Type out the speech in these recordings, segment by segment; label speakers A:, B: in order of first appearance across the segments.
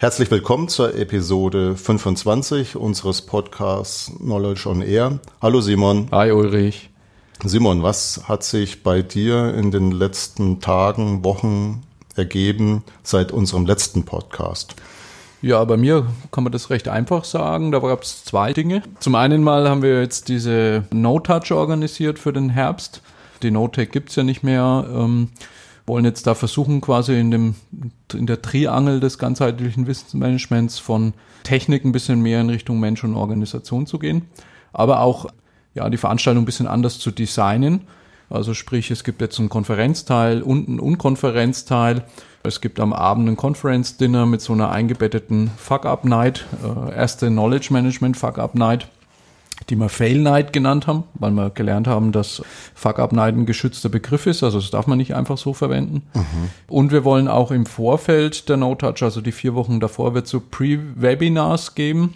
A: Herzlich willkommen zur Episode 25 unseres Podcasts Knowledge on Air. Hallo Simon.
B: Hi Ulrich.
A: Simon, was hat sich bei dir in den letzten Tagen, Wochen ergeben seit unserem letzten Podcast?
B: Ja, bei mir kann man das recht einfach sagen. Da gab es zwei Dinge. Zum einen mal haben wir jetzt diese No-Touch organisiert für den Herbst. Die No-Tech gibt es ja nicht mehr. Ähm, wollen jetzt da versuchen, quasi in, dem, in der Triangel des ganzheitlichen Wissensmanagements von Technik ein bisschen mehr in Richtung Mensch und Organisation zu gehen. Aber auch ja, die Veranstaltung ein bisschen anders zu designen. Also sprich, es gibt jetzt einen Konferenzteil und einen Unkonferenzteil. Es gibt am Abend ein Conference Dinner mit so einer eingebetteten Fuck-Up-Night, äh, erste Knowledge Management Fuck-Up-Night die wir Fail Night genannt haben, weil wir gelernt haben, dass Fuck Up Night ein geschützter Begriff ist, also das darf man nicht einfach so verwenden. Mhm. Und wir wollen auch im Vorfeld der No Touch, also die vier Wochen davor, wird so Pre-Webinars geben,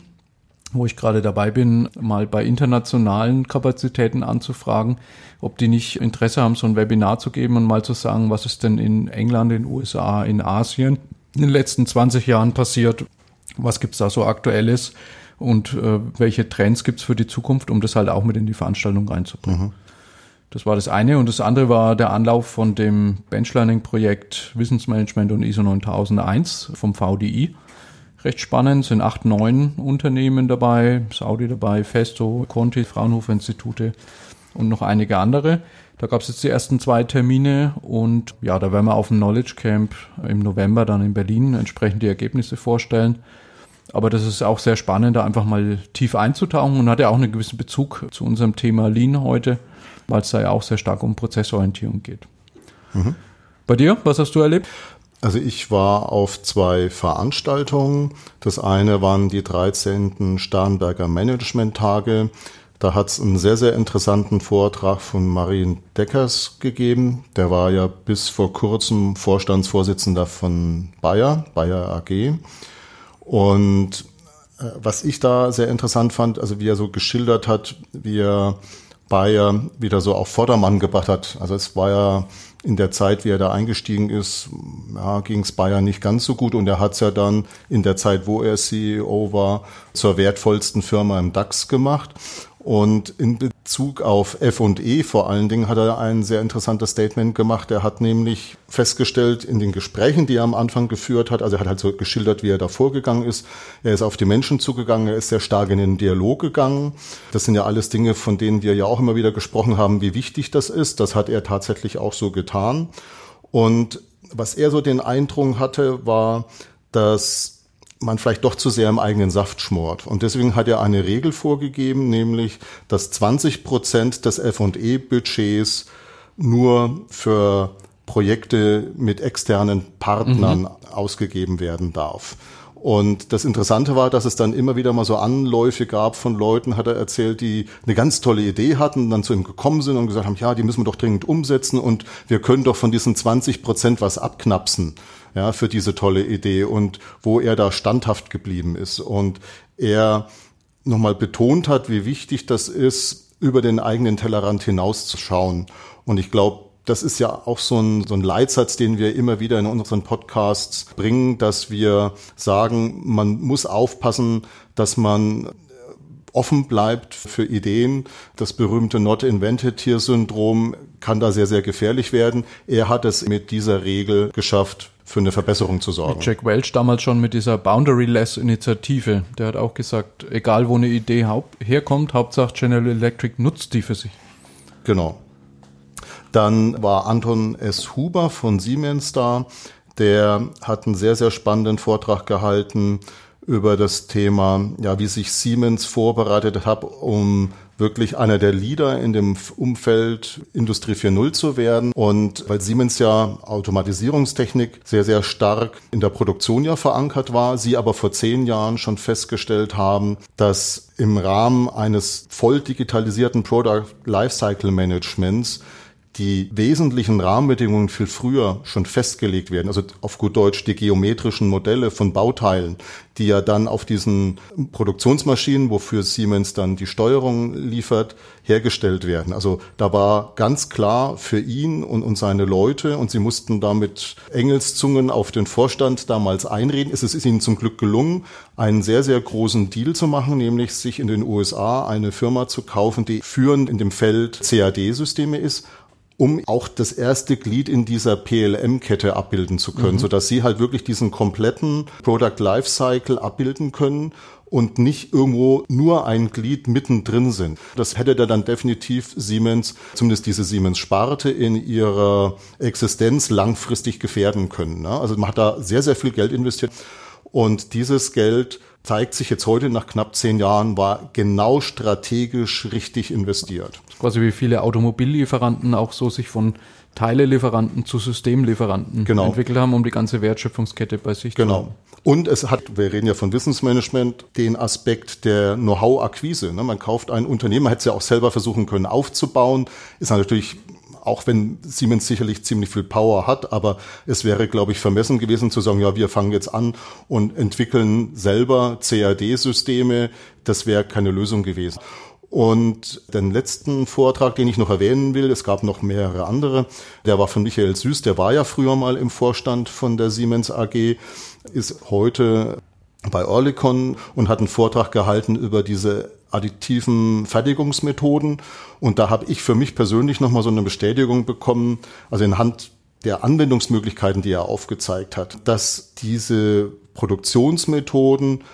B: wo ich gerade dabei bin, mal bei internationalen Kapazitäten anzufragen, ob die nicht Interesse haben, so ein Webinar zu geben und mal zu sagen, was ist denn in England, in den USA, in Asien in den letzten 20 Jahren passiert, was gibt's da so aktuelles und äh, welche Trends gibt's für die Zukunft, um das halt auch mit in die Veranstaltung reinzubringen. Mhm. Das war das eine. Und das andere war der Anlauf von dem Benchlearning-Projekt Wissensmanagement und ISO 9001 vom VDI. Recht spannend, sind acht, neun Unternehmen dabei, Saudi dabei, Festo, Conti, Fraunhofer Institute und noch einige andere. Da gab es jetzt die ersten zwei Termine und ja, da werden wir auf dem Knowledge Camp im November dann in Berlin entsprechend die Ergebnisse vorstellen. Aber das ist auch sehr spannend, da einfach mal tief einzutauchen und hat ja auch einen gewissen Bezug zu unserem Thema Lean heute, weil es da ja auch sehr stark um Prozessorientierung geht. Mhm. Bei dir, was hast du erlebt?
A: Also ich war auf zwei Veranstaltungen. Das eine waren die 13. Starnberger Management-Tage. Da hat es einen sehr, sehr interessanten Vortrag von Marien Deckers gegeben. Der war ja bis vor kurzem Vorstandsvorsitzender von Bayer, Bayer AG. Und äh, was ich da sehr interessant fand, also wie er so geschildert hat, wie er Bayer wieder so auf Vordermann gebracht hat. Also es war ja in der Zeit, wie er da eingestiegen ist, ja, ging es Bayer nicht ganz so gut und er hat es ja dann in der Zeit, wo er CEO war, zur wertvollsten Firma im DAX gemacht. Und in Bezug auf F&E vor allen Dingen hat er ein sehr interessantes Statement gemacht. Er hat nämlich festgestellt in den Gesprächen, die er am Anfang geführt hat, also er hat halt so geschildert, wie er da vorgegangen ist. Er ist auf die Menschen zugegangen, er ist sehr stark in den Dialog gegangen. Das sind ja alles Dinge, von denen wir ja auch immer wieder gesprochen haben, wie wichtig das ist. Das hat er tatsächlich auch so getan. Und was er so den Eindruck hatte, war, dass man vielleicht doch zu sehr im eigenen Saft schmort. Und deswegen hat er eine Regel vorgegeben, nämlich, dass 20 Prozent des F&E-Budgets nur für Projekte mit externen Partnern mhm. ausgegeben werden darf. Und das Interessante war, dass es dann immer wieder mal so Anläufe gab von Leuten, hat er erzählt, die eine ganz tolle Idee hatten, dann zu ihm gekommen sind und gesagt haben, ja, die müssen wir doch dringend umsetzen und wir können doch von diesen 20 Prozent was abknapsen ja, für diese tolle Idee und wo er da standhaft geblieben ist und er nochmal betont hat, wie wichtig das ist, über den eigenen Tellerrand hinauszuschauen. Und ich glaube, das ist ja auch so ein, so ein Leitsatz, den wir immer wieder in unseren Podcasts bringen, dass wir sagen, man muss aufpassen, dass man offen bleibt für Ideen. Das berühmte Not Invented Here Syndrom kann da sehr, sehr gefährlich werden. Er hat es mit dieser Regel geschafft, für eine Verbesserung zu sorgen.
B: Jack Welch damals schon mit dieser Boundaryless-Initiative. Der hat auch gesagt, egal wo eine Idee herkommt, Hauptsache General Electric nutzt die für sich.
A: Genau. Dann war Anton S. Huber von Siemens da. Der hat einen sehr, sehr spannenden Vortrag gehalten über das Thema, ja, wie sich Siemens vorbereitet hat, um wirklich einer der Leader in dem Umfeld Industrie 4.0 zu werden. Und weil Siemens ja Automatisierungstechnik sehr, sehr stark in der Produktion ja verankert war, sie aber vor zehn Jahren schon festgestellt haben, dass im Rahmen eines voll digitalisierten Product Lifecycle Managements die wesentlichen Rahmenbedingungen viel früher schon festgelegt werden. Also auf gut Deutsch die geometrischen Modelle von Bauteilen, die ja dann auf diesen Produktionsmaschinen, wofür Siemens dann die Steuerung liefert, hergestellt werden. Also da war ganz klar für ihn und, und seine Leute und sie mussten damit Engelszungen auf den Vorstand damals einreden. Es ist ihnen zum Glück gelungen, einen sehr, sehr großen Deal zu machen, nämlich sich in den USA eine Firma zu kaufen, die führend in dem Feld CAD-Systeme ist um auch das erste Glied in dieser PLM-Kette abbilden zu können, mhm. sodass sie halt wirklich diesen kompletten Product Lifecycle abbilden können und nicht irgendwo nur ein Glied mittendrin sind. Das hätte da dann definitiv Siemens, zumindest diese Siemens-Sparte in ihrer Existenz langfristig gefährden können. Ne? Also man hat da sehr, sehr viel Geld investiert und dieses Geld zeigt sich jetzt heute nach knapp zehn Jahren, war genau strategisch richtig investiert.
B: Quasi wie viele Automobillieferanten auch so sich von Teilelieferanten zu Systemlieferanten genau. entwickelt haben, um die ganze Wertschöpfungskette bei sich
A: genau. zu haben. Und es hat, wir reden ja von Wissensmanagement, den Aspekt der Know-how-Akquise. Ne? Man kauft ein Unternehmen, man hätte es ja auch selber versuchen können aufzubauen, ist natürlich auch wenn Siemens sicherlich ziemlich viel Power hat, aber es wäre, glaube ich, vermessen gewesen zu sagen, ja, wir fangen jetzt an und entwickeln selber CAD-Systeme. Das wäre keine Lösung gewesen. Und den letzten Vortrag, den ich noch erwähnen will, es gab noch mehrere andere, der war von Michael Süß, der war ja früher mal im Vorstand von der Siemens AG, ist heute bei Orlicon und hat einen Vortrag gehalten über diese additiven Fertigungsmethoden. Und da habe ich für mich persönlich nochmal so eine Bestätigung bekommen, also in Hand der Anwendungsmöglichkeiten, die er aufgezeigt hat, dass diese Produktionsmethoden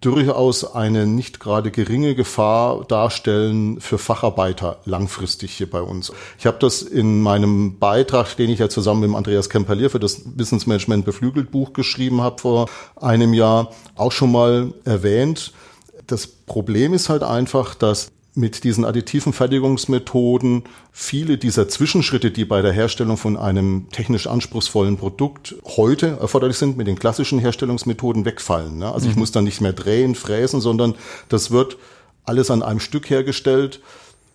A: durchaus eine nicht gerade geringe Gefahr darstellen für Facharbeiter langfristig hier bei uns. Ich habe das in meinem Beitrag, den ich ja zusammen mit Andreas Kemperlier für das Wissensmanagement beflügelt Buch geschrieben habe vor einem Jahr, auch schon mal erwähnt. Das Problem ist halt einfach, dass mit diesen additiven Fertigungsmethoden viele dieser Zwischenschritte, die bei der Herstellung von einem technisch anspruchsvollen Produkt heute erforderlich sind, mit den klassischen Herstellungsmethoden wegfallen. Ne? Also mhm. ich muss dann nicht mehr drehen, fräsen, sondern das wird alles an einem Stück hergestellt.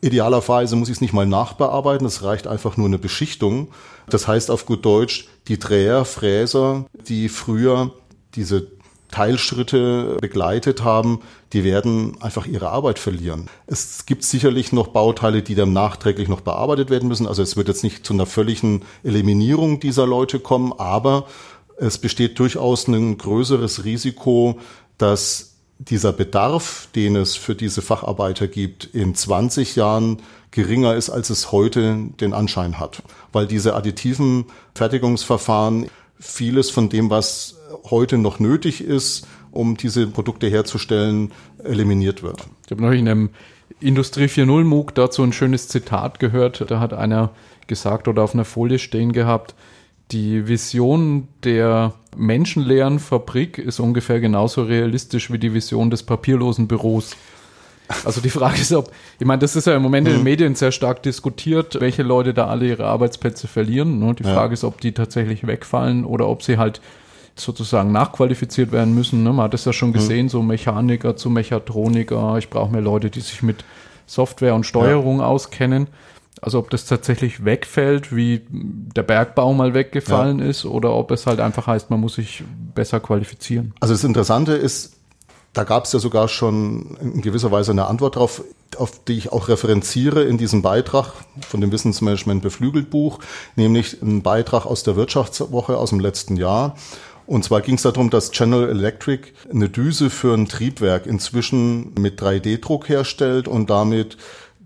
A: Idealerweise muss ich es nicht mal nachbearbeiten, es reicht einfach nur eine Beschichtung. Das heißt auf gut Deutsch, die Dreher, Fräser, die früher diese Teilschritte begleitet haben, die werden einfach ihre Arbeit verlieren. Es gibt sicherlich noch Bauteile, die dann nachträglich noch bearbeitet werden müssen. Also es wird jetzt nicht zu einer völligen Eliminierung dieser Leute kommen, aber es besteht durchaus ein größeres Risiko, dass dieser Bedarf, den es für diese Facharbeiter gibt, in 20 Jahren geringer ist, als es heute den Anschein hat. Weil diese additiven Fertigungsverfahren vieles von dem, was heute noch nötig ist, um diese Produkte herzustellen, eliminiert wird.
B: Ich habe neulich in einem Industrie 4.0 MOOC dazu ein schönes Zitat gehört. Da hat einer gesagt oder auf einer Folie stehen gehabt, die Vision der menschenleeren Fabrik ist ungefähr genauso realistisch wie die Vision des papierlosen Büros. Also die Frage ist, ob, ich meine, das ist ja im Moment in den mhm. Medien sehr stark diskutiert, welche Leute da alle ihre Arbeitsplätze verlieren. Ne? Die Frage ja. ist, ob die tatsächlich wegfallen oder ob sie halt sozusagen nachqualifiziert werden müssen. Ne? Man hat es ja schon gesehen, mhm. so Mechaniker zu Mechatroniker. Ich brauche mehr Leute, die sich mit Software und Steuerung ja. auskennen. Also ob das tatsächlich wegfällt, wie der Bergbau mal weggefallen ja. ist, oder ob es halt einfach heißt, man muss sich besser qualifizieren.
A: Also das Interessante ist, da gab es ja sogar schon in gewisser Weise eine Antwort darauf, auf die ich auch referenziere in diesem Beitrag von dem Wissensmanagement beflügelt Buch, nämlich ein Beitrag aus der Wirtschaftswoche aus dem letzten Jahr. Und zwar ging es darum, dass General Electric eine Düse für ein Triebwerk inzwischen mit 3D-Druck herstellt und damit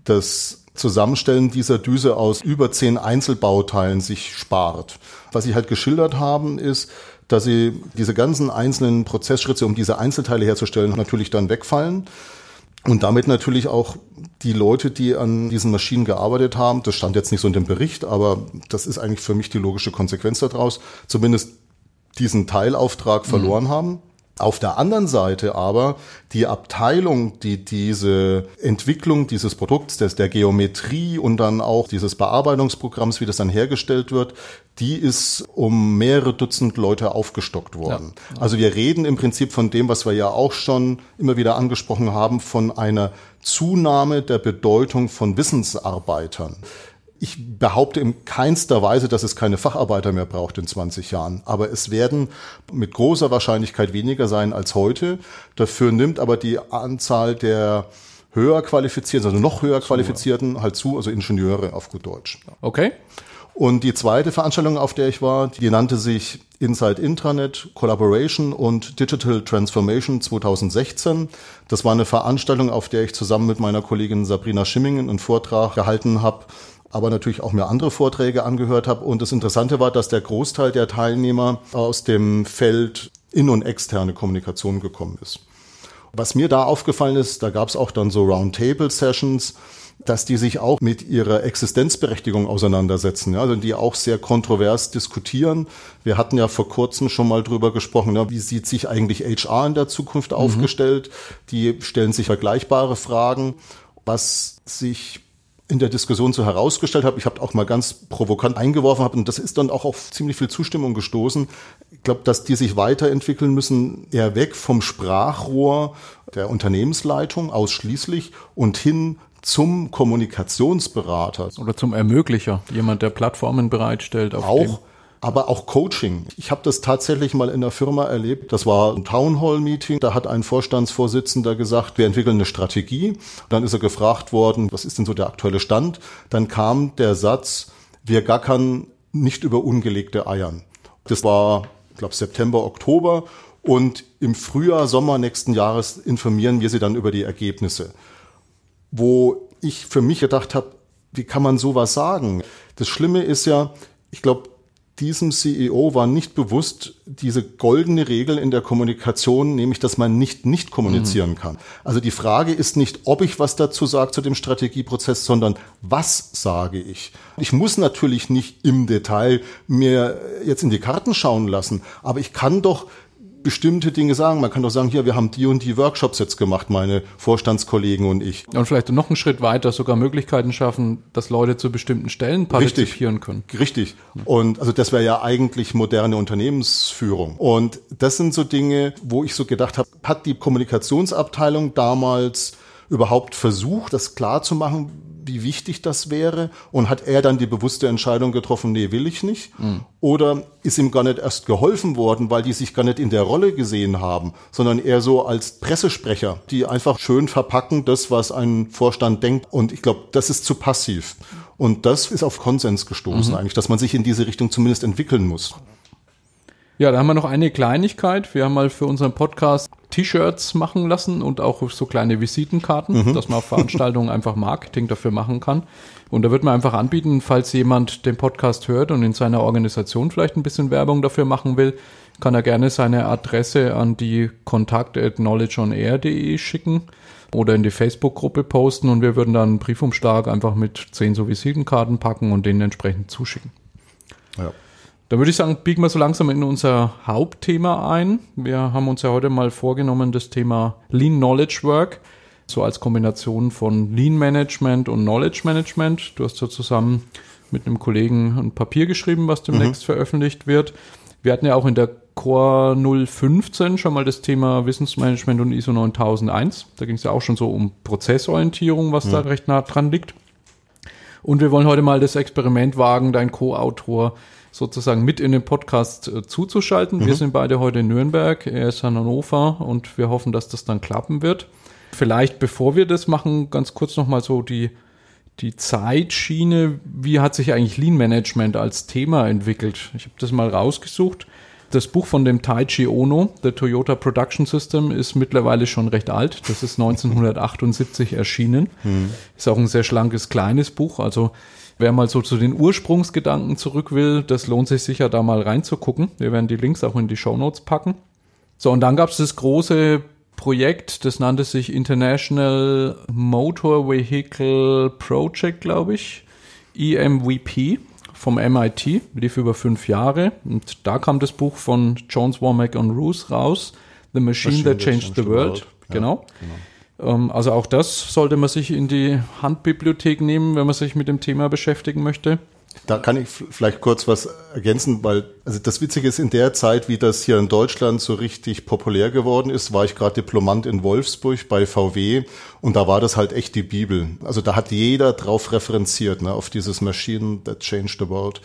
A: das Zusammenstellen dieser Düse aus über zehn Einzelbauteilen sich spart. Was sie halt geschildert haben, ist, dass sie diese ganzen einzelnen Prozessschritte, um diese Einzelteile herzustellen, natürlich dann wegfallen. Und damit natürlich auch die Leute, die an diesen Maschinen gearbeitet haben, das stand jetzt nicht so in dem Bericht, aber das ist eigentlich für mich die logische Konsequenz daraus, zumindest diesen Teilauftrag verloren mhm. haben. Auf der anderen Seite aber die Abteilung, die diese Entwicklung dieses Produkts, des, der Geometrie und dann auch dieses Bearbeitungsprogramms, wie das dann hergestellt wird, die ist um mehrere Dutzend Leute aufgestockt worden. Ja. Also wir reden im Prinzip von dem, was wir ja auch schon immer wieder angesprochen haben, von einer Zunahme der Bedeutung von Wissensarbeitern ich behaupte in keinster Weise, dass es keine Facharbeiter mehr braucht in 20 Jahren. Aber es werden mit großer Wahrscheinlichkeit weniger sein als heute. Dafür nimmt aber die Anzahl der höher qualifizierten, also noch höher qualifizierten halt zu, also Ingenieure auf gut Deutsch.
B: Okay.
A: Und die zweite Veranstaltung, auf der ich war, die nannte sich Inside Intranet Collaboration und Digital Transformation 2016. Das war eine Veranstaltung, auf der ich zusammen mit meiner Kollegin Sabrina Schimmingen einen Vortrag gehalten habe, aber natürlich auch mir andere Vorträge angehört habe. Und das Interessante war, dass der Großteil der Teilnehmer aus dem Feld in- und externe Kommunikation gekommen ist. Was mir da aufgefallen ist, da gab es auch dann so Roundtable-Sessions, dass die sich auch mit ihrer Existenzberechtigung auseinandersetzen, ja, also die auch sehr kontrovers diskutieren. Wir hatten ja vor kurzem schon mal drüber gesprochen, ja, wie sieht sich eigentlich HR in der Zukunft mhm. aufgestellt? Die stellen sich vergleichbare Fragen, was sich in der Diskussion so herausgestellt habe, ich habe auch mal ganz provokant eingeworfen habe und das ist dann auch auf ziemlich viel Zustimmung gestoßen. Ich glaube, dass die sich weiterentwickeln müssen, eher weg vom Sprachrohr der Unternehmensleitung ausschließlich und hin zum Kommunikationsberater.
B: Oder zum Ermöglicher, jemand, der Plattformen bereitstellt.
A: auch, aber auch Coaching. Ich habe das tatsächlich mal in der Firma erlebt. Das war ein Townhall-Meeting. Da hat ein Vorstandsvorsitzender gesagt, wir entwickeln eine Strategie. Dann ist er gefragt worden, was ist denn so der aktuelle Stand? Dann kam der Satz, wir gackern nicht über ungelegte Eiern. Das war, ich glaube, September, Oktober. Und im Frühjahr, Sommer nächsten Jahres informieren wir sie dann über die Ergebnisse wo ich für mich gedacht habe, wie kann man sowas sagen? Das Schlimme ist ja, ich glaube, diesem CEO war nicht bewusst diese goldene Regel in der Kommunikation, nämlich dass man nicht nicht kommunizieren mhm. kann. Also die Frage ist nicht, ob ich was dazu sage zu dem Strategieprozess, sondern was sage ich. Ich muss natürlich nicht im Detail mir jetzt in die Karten schauen lassen, aber ich kann doch bestimmte Dinge sagen. Man kann doch sagen, hier, wir haben die und die Workshops jetzt gemacht, meine Vorstandskollegen und ich.
B: Und vielleicht noch einen Schritt weiter sogar Möglichkeiten schaffen, dass Leute zu bestimmten Stellen partizipieren
A: Richtig.
B: können.
A: Richtig. Und also das wäre ja eigentlich moderne Unternehmensführung. Und das sind so Dinge, wo ich so gedacht habe, hat die Kommunikationsabteilung damals überhaupt versucht, das klar zu machen, wie wichtig das wäre? Und hat er dann die bewusste Entscheidung getroffen, nee, will ich nicht? Mhm. Oder ist ihm gar nicht erst geholfen worden, weil die sich gar nicht in der Rolle gesehen haben, sondern eher so als Pressesprecher, die einfach schön verpacken, das, was ein Vorstand denkt. Und ich glaube, das ist zu passiv. Und das ist auf Konsens gestoßen mhm. eigentlich, dass man sich in diese Richtung zumindest entwickeln muss.
B: Ja, da haben wir noch eine Kleinigkeit. Wir haben mal für unseren Podcast T-Shirts machen lassen und auch so kleine Visitenkarten, mhm. dass man auf Veranstaltungen einfach Marketing dafür machen kann. Und da wird man einfach anbieten, falls jemand den Podcast hört und in seiner Organisation vielleicht ein bisschen Werbung dafür machen will, kann er gerne seine Adresse an die kontakt at knowledgeonair.de schicken oder in die Facebook-Gruppe posten und wir würden dann einen Briefumschlag einfach mit zehn so Visitenkarten packen und denen entsprechend zuschicken. Ja. Da würde ich sagen, biegen wir so langsam in unser Hauptthema ein. Wir haben uns ja heute mal vorgenommen, das Thema Lean Knowledge Work, so als Kombination von Lean Management und Knowledge Management. Du hast ja zusammen mit einem Kollegen ein Papier geschrieben, was demnächst mhm. veröffentlicht wird. Wir hatten ja auch in der Core 015 schon mal das Thema Wissensmanagement und ISO 9001. Da ging es ja auch schon so um Prozessorientierung, was mhm. da recht nah dran liegt. Und wir wollen heute mal das Experiment wagen, dein Co-Autor sozusagen mit in den Podcast äh, zuzuschalten. Mhm. Wir sind beide heute in Nürnberg, er ist in Hannover und wir hoffen, dass das dann klappen wird. Vielleicht, bevor wir das machen, ganz kurz nochmal so die, die Zeitschiene. Wie hat sich eigentlich Lean Management als Thema entwickelt? Ich habe das mal rausgesucht. Das Buch von dem Taichi Ono, The Toyota Production System, ist mittlerweile schon recht alt. Das ist 1978 erschienen. Mhm. Ist auch ein sehr schlankes, kleines Buch. Also Wer mal so zu den Ursprungsgedanken zurück will, das lohnt sich sicher da mal reinzugucken. Wir werden die Links auch in die Show Notes packen. So, und dann gab es das große Projekt, das nannte sich International Motor Vehicle Project, glaube ich. EMVP vom MIT, lief über fünf Jahre. Und da kam das Buch von Jones, Womack und Roos raus, The Machine, Machine That Changed, the, World. world. Genau. Ja, genau. Ähm, also auch das sollte man sich in die Handbibliothek nehmen, wenn man sich mit dem Thema beschäftigen möchte.
A: Da kann ich vielleicht kurz was ergänzen, weil also das Witzige ist, in der Zeit, wie das hier in Deutschland so richtig populär geworden ist, war ich gerade Diplomant in Wolfsburg bei VW und da war das halt echt die Bibel. Also da hat jeder drauf referenziert, ne, auf dieses Machine that changed the world.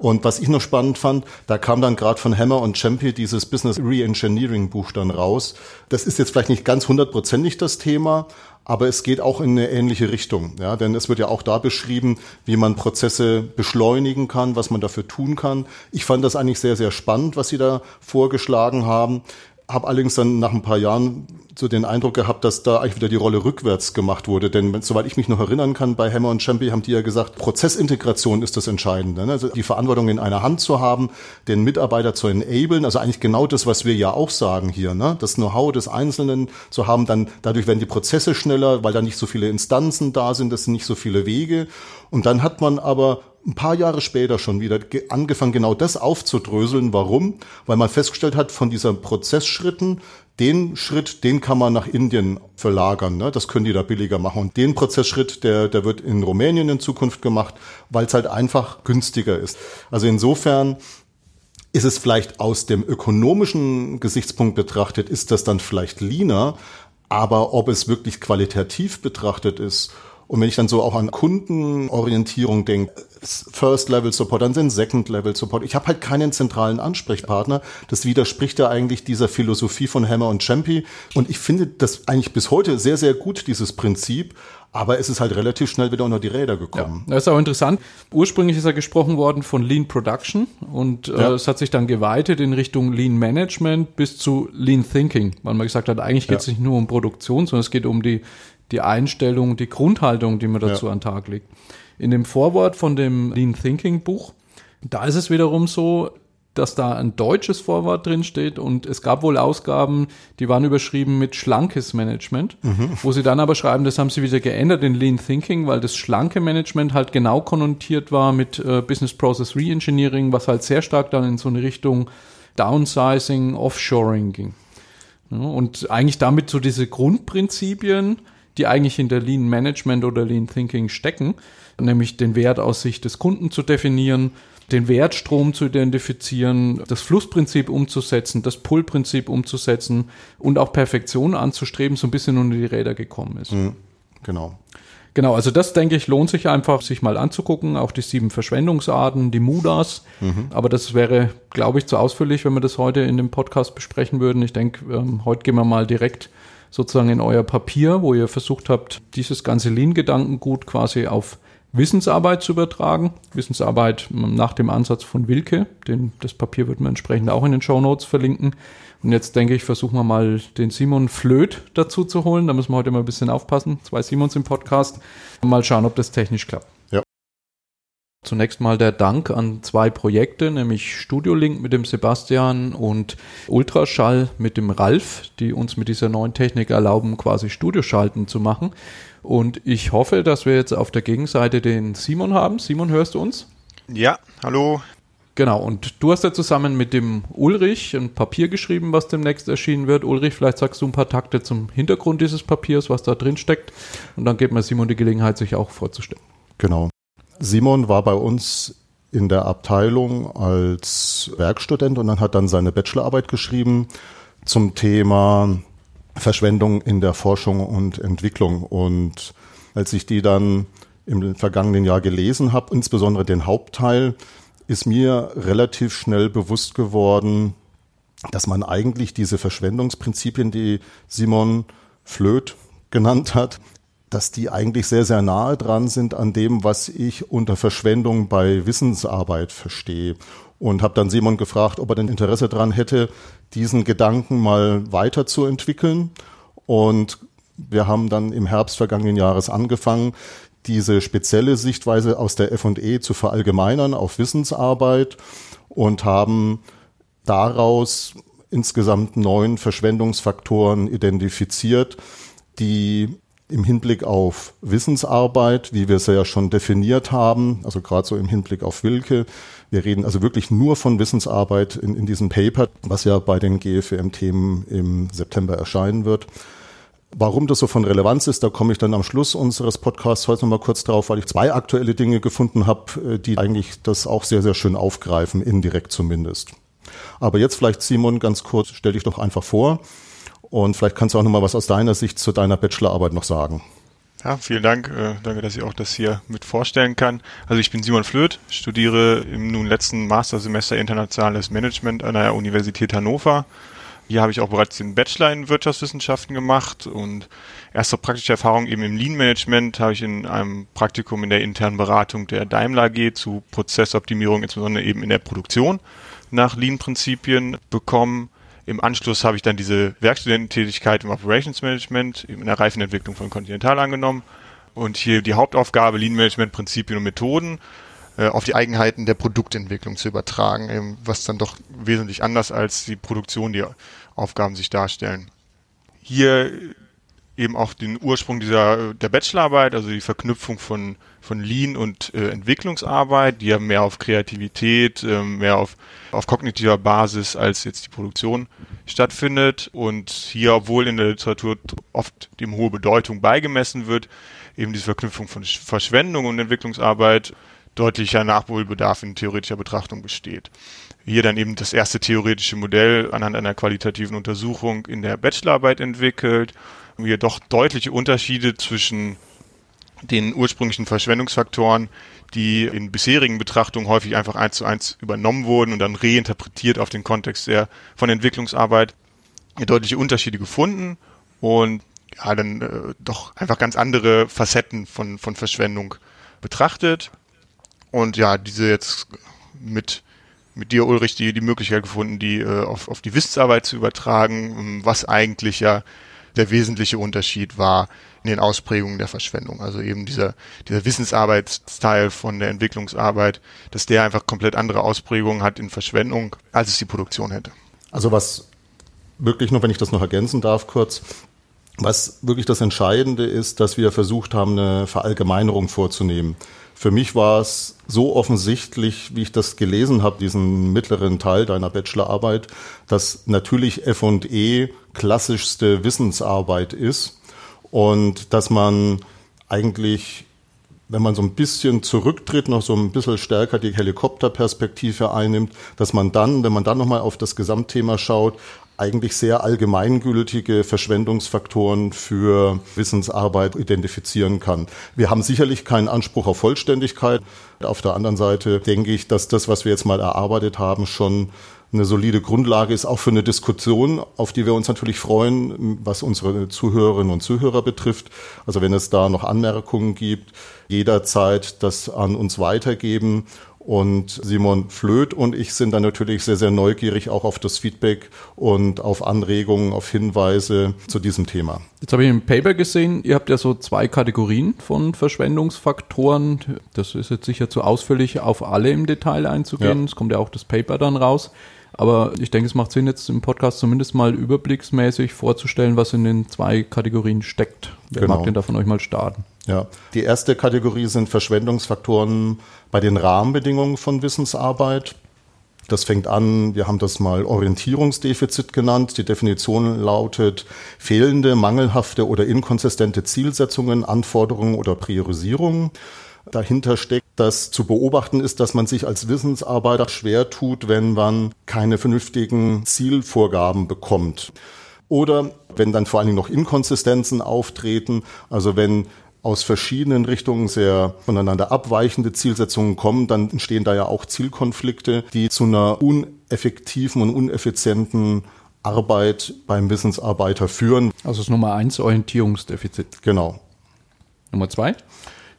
A: Und was ich noch spannend fand, da kam dann gerade von Hammer und Champion dieses Business Reengineering Buch dann raus. Das ist jetzt vielleicht nicht ganz hundertprozentig das Thema, aber es geht auch in eine ähnliche Richtung. Ja, denn es wird ja auch da beschrieben, wie man Prozesse beschleunigen kann, was man dafür tun kann. Ich fand das eigentlich sehr, sehr spannend, was Sie da vorgeschlagen haben habe allerdings dann nach ein paar Jahren so den Eindruck gehabt, dass da eigentlich wieder die Rolle rückwärts gemacht wurde. Denn soweit ich mich noch erinnern kann, bei Hammer und Champion haben die ja gesagt, Prozessintegration ist das Entscheidende. Ne? Also die Verantwortung in einer Hand zu haben, den Mitarbeiter zu enablen, also eigentlich genau das, was wir ja auch sagen hier, ne? das Know-how des Einzelnen zu haben, dann dadurch werden die Prozesse schneller, weil da nicht so viele Instanzen da sind, das sind nicht so viele Wege. Und dann hat man aber ein paar Jahre später schon wieder angefangen, genau das aufzudröseln. Warum? Weil man festgestellt hat, von diesen Prozessschritten, den Schritt, den kann man nach Indien verlagern. Ne? Das können die da billiger machen. Und den Prozessschritt, der, der wird in Rumänien in Zukunft gemacht, weil es halt einfach günstiger ist. Also insofern ist es vielleicht aus dem ökonomischen Gesichtspunkt betrachtet, ist das dann vielleicht leaner, aber ob es wirklich qualitativ betrachtet ist und wenn ich dann so auch an Kundenorientierung denke, First-Level-Support, dann sind Second-Level-Support. Ich habe halt keinen zentralen Ansprechpartner. Das widerspricht ja eigentlich dieser Philosophie von Hammer und Champy. Und ich finde das eigentlich bis heute sehr, sehr gut, dieses Prinzip. Aber es ist halt relativ schnell wieder unter die Räder gekommen.
B: Ja, das ist auch interessant. Ursprünglich ist er gesprochen worden von Lean Production und äh, ja. es hat sich dann geweitet in Richtung Lean Management bis zu Lean Thinking, weil man gesagt hat, eigentlich geht es ja. nicht nur um Produktion, sondern es geht um die die Einstellung, die Grundhaltung, die man dazu ja. an den Tag legt. In dem Vorwort von dem Lean Thinking Buch, da ist es wiederum so, dass da ein deutsches Vorwort drin steht und es gab wohl Ausgaben, die waren überschrieben mit schlankes Management, mhm. wo sie dann aber schreiben, das haben sie wieder geändert in Lean Thinking, weil das schlanke Management halt genau konnotiert war mit äh, Business Process Reengineering, was halt sehr stark dann in so eine Richtung Downsizing, Offshoring ging. Ja, und eigentlich damit so diese Grundprinzipien, die eigentlich in der Lean Management oder Lean Thinking stecken, nämlich den Wert aus Sicht des Kunden zu definieren, den Wertstrom zu identifizieren, das Flussprinzip umzusetzen, das Pull-Prinzip umzusetzen und auch Perfektion anzustreben, so ein bisschen unter die Räder gekommen ist. Mhm,
A: genau.
B: Genau, also das denke ich lohnt sich einfach, sich mal anzugucken, auch die sieben Verschwendungsarten, die Mudas. Mhm. Aber das wäre, glaube ich, zu ausführlich, wenn wir das heute in dem Podcast besprechen würden. Ich denke, ähm, heute gehen wir mal direkt sozusagen in euer Papier, wo ihr versucht habt, dieses ganze Lean-Gedankengut quasi auf Wissensarbeit zu übertragen. Wissensarbeit nach dem Ansatz von Wilke. Den, das Papier wird man entsprechend auch in den Show Notes verlinken. Und jetzt denke ich, versuchen wir mal den Simon Flöth dazu zu holen. Da müssen wir heute mal ein bisschen aufpassen. Zwei Simons im Podcast. Mal schauen, ob das technisch klappt. Zunächst mal der Dank an zwei Projekte, nämlich Studio Link mit dem Sebastian und Ultraschall mit dem Ralf, die uns mit dieser neuen Technik erlauben, quasi Studioschalten zu machen. Und ich hoffe, dass wir jetzt auf der Gegenseite den Simon haben. Simon, hörst du uns?
C: Ja, hallo.
B: Genau, und du hast ja zusammen mit dem Ulrich ein Papier geschrieben, was demnächst erschienen wird. Ulrich, vielleicht sagst du ein paar Takte zum Hintergrund dieses Papiers, was da drin steckt. Und dann gibt mir Simon die Gelegenheit, sich auch vorzustellen.
A: Genau. Simon war bei uns in der Abteilung als Werkstudent und dann hat dann seine Bachelorarbeit geschrieben zum Thema Verschwendung in der Forschung und Entwicklung. Und als ich die dann im vergangenen Jahr gelesen habe, insbesondere den Hauptteil, ist mir relativ schnell bewusst geworden, dass man eigentlich diese Verschwendungsprinzipien, die Simon Flöth genannt hat, dass die eigentlich sehr, sehr nahe dran sind an dem, was ich unter Verschwendung bei Wissensarbeit verstehe. Und habe dann Simon gefragt, ob er denn Interesse daran hätte, diesen Gedanken mal weiterzuentwickeln. Und wir haben dann im Herbst vergangenen Jahres angefangen, diese spezielle Sichtweise aus der F&E zu verallgemeinern auf Wissensarbeit und haben daraus insgesamt neun Verschwendungsfaktoren identifiziert, die im Hinblick auf Wissensarbeit, wie wir es ja schon definiert haben, also gerade so im Hinblick auf Wilke. Wir reden also wirklich nur von Wissensarbeit in, in diesem Paper, was ja bei den GFWM-Themen im September erscheinen wird. Warum das so von Relevanz ist, da komme ich dann am Schluss unseres Podcasts heute noch mal kurz drauf, weil ich zwei aktuelle Dinge gefunden habe, äh, die eigentlich das auch sehr, sehr schön aufgreifen, indirekt zumindest. Aber jetzt vielleicht, Simon, ganz kurz, stell dich doch einfach vor und vielleicht kannst du auch noch mal was aus deiner Sicht zu deiner Bachelorarbeit noch sagen.
C: Ja, vielen Dank. Äh, danke, dass ich auch das hier mit vorstellen kann. Also ich bin Simon Flöth, studiere im nun letzten Mastersemester Internationales Management an der Universität Hannover hier habe ich auch bereits den Bachelor in Wirtschaftswissenschaften gemacht und erste praktische Erfahrung eben im Lean Management habe ich in einem Praktikum in der internen Beratung der Daimler AG zu Prozessoptimierung, insbesondere eben in der Produktion nach Lean-Prinzipien bekommen. Im Anschluss habe ich dann diese Werkstudententätigkeit im Operations Management in der Reifenentwicklung von Continental angenommen und hier die Hauptaufgabe Lean Management Prinzipien und Methoden äh, auf die Eigenheiten der Produktentwicklung zu übertragen, was dann doch wesentlich anders als die Produktion die Aufgaben sich darstellen. Hier eben auch den Ursprung dieser der Bachelorarbeit, also die Verknüpfung von von Lean und äh, Entwicklungsarbeit, die ja mehr auf Kreativität, äh, mehr auf auf kognitiver Basis als jetzt die Produktion stattfindet. Und hier, obwohl in der Literatur oft dem hohe Bedeutung beigemessen wird, eben diese Verknüpfung von Verschwendung und Entwicklungsarbeit deutlicher Nachholbedarf in theoretischer Betrachtung besteht. Hier dann eben das erste theoretische Modell anhand einer qualitativen Untersuchung in der Bachelorarbeit entwickelt, wir doch deutliche Unterschiede zwischen den ursprünglichen Verschwendungsfaktoren, die in bisherigen Betrachtungen häufig einfach eins zu eins übernommen wurden und dann reinterpretiert auf den Kontext der von Entwicklungsarbeit, deutliche Unterschiede gefunden und ja, dann äh, doch einfach ganz andere Facetten von, von Verschwendung betrachtet. Und ja, diese jetzt mit, mit dir, Ulrich, die, die Möglichkeit gefunden, die äh, auf, auf die Wissensarbeit zu übertragen, ähm, was eigentlich ja der wesentliche Unterschied war in den Ausprägungen der Verschwendung. Also eben dieser, dieser Wissensarbeitsteil von der Entwicklungsarbeit, dass der einfach komplett andere Ausprägungen hat in Verschwendung, als es die Produktion hätte.
A: Also was wirklich noch, wenn ich das noch ergänzen darf, kurz, was wirklich das Entscheidende ist, dass wir versucht haben, eine Verallgemeinerung vorzunehmen. Für mich war es so offensichtlich, wie ich das gelesen habe, diesen mittleren Teil deiner Bachelorarbeit, dass natürlich F&E klassischste Wissensarbeit ist und dass man eigentlich wenn man so ein bisschen zurücktritt, noch so ein bisschen stärker die Helikopterperspektive einnimmt, dass man dann, wenn man dann nochmal auf das Gesamtthema schaut, eigentlich sehr allgemeingültige Verschwendungsfaktoren für Wissensarbeit identifizieren kann. Wir haben sicherlich keinen Anspruch auf Vollständigkeit. Auf der anderen Seite denke ich, dass das, was wir jetzt mal erarbeitet haben, schon eine solide Grundlage ist, auch für eine Diskussion, auf die wir uns natürlich freuen, was unsere Zuhörerinnen und Zuhörer betrifft. Also wenn es da noch Anmerkungen gibt, jederzeit das an uns weitergeben. Und Simon Flöth und ich sind dann natürlich sehr, sehr neugierig auch auf das Feedback und auf Anregungen, auf Hinweise zu diesem Thema.
B: Jetzt habe ich im Paper gesehen, ihr habt ja so zwei Kategorien von Verschwendungsfaktoren. Das ist jetzt sicher zu ausführlich auf alle im Detail einzugehen. Es kommt ja auch das Paper dann raus. Aber ich denke, es macht Sinn, jetzt im Podcast zumindest mal überblicksmäßig vorzustellen, was in den zwei Kategorien steckt. Wer genau. mag denn da von euch mal starten?
A: Ja, die erste Kategorie sind Verschwendungsfaktoren bei den Rahmenbedingungen von Wissensarbeit. Das fängt an, wir haben das mal Orientierungsdefizit genannt. Die Definition lautet fehlende, mangelhafte oder inkonsistente Zielsetzungen, Anforderungen oder Priorisierungen dahinter steckt, dass zu beobachten ist, dass man sich als Wissensarbeiter schwer tut, wenn man keine vernünftigen Zielvorgaben bekommt. Oder wenn dann vor allen Dingen noch Inkonsistenzen auftreten, also wenn aus verschiedenen Richtungen sehr voneinander abweichende Zielsetzungen kommen, dann entstehen da ja auch Zielkonflikte, die zu einer uneffektiven und uneffizienten Arbeit beim Wissensarbeiter führen.
B: Also das Nummer eins Orientierungsdefizit.
A: Genau.
B: Nummer zwei?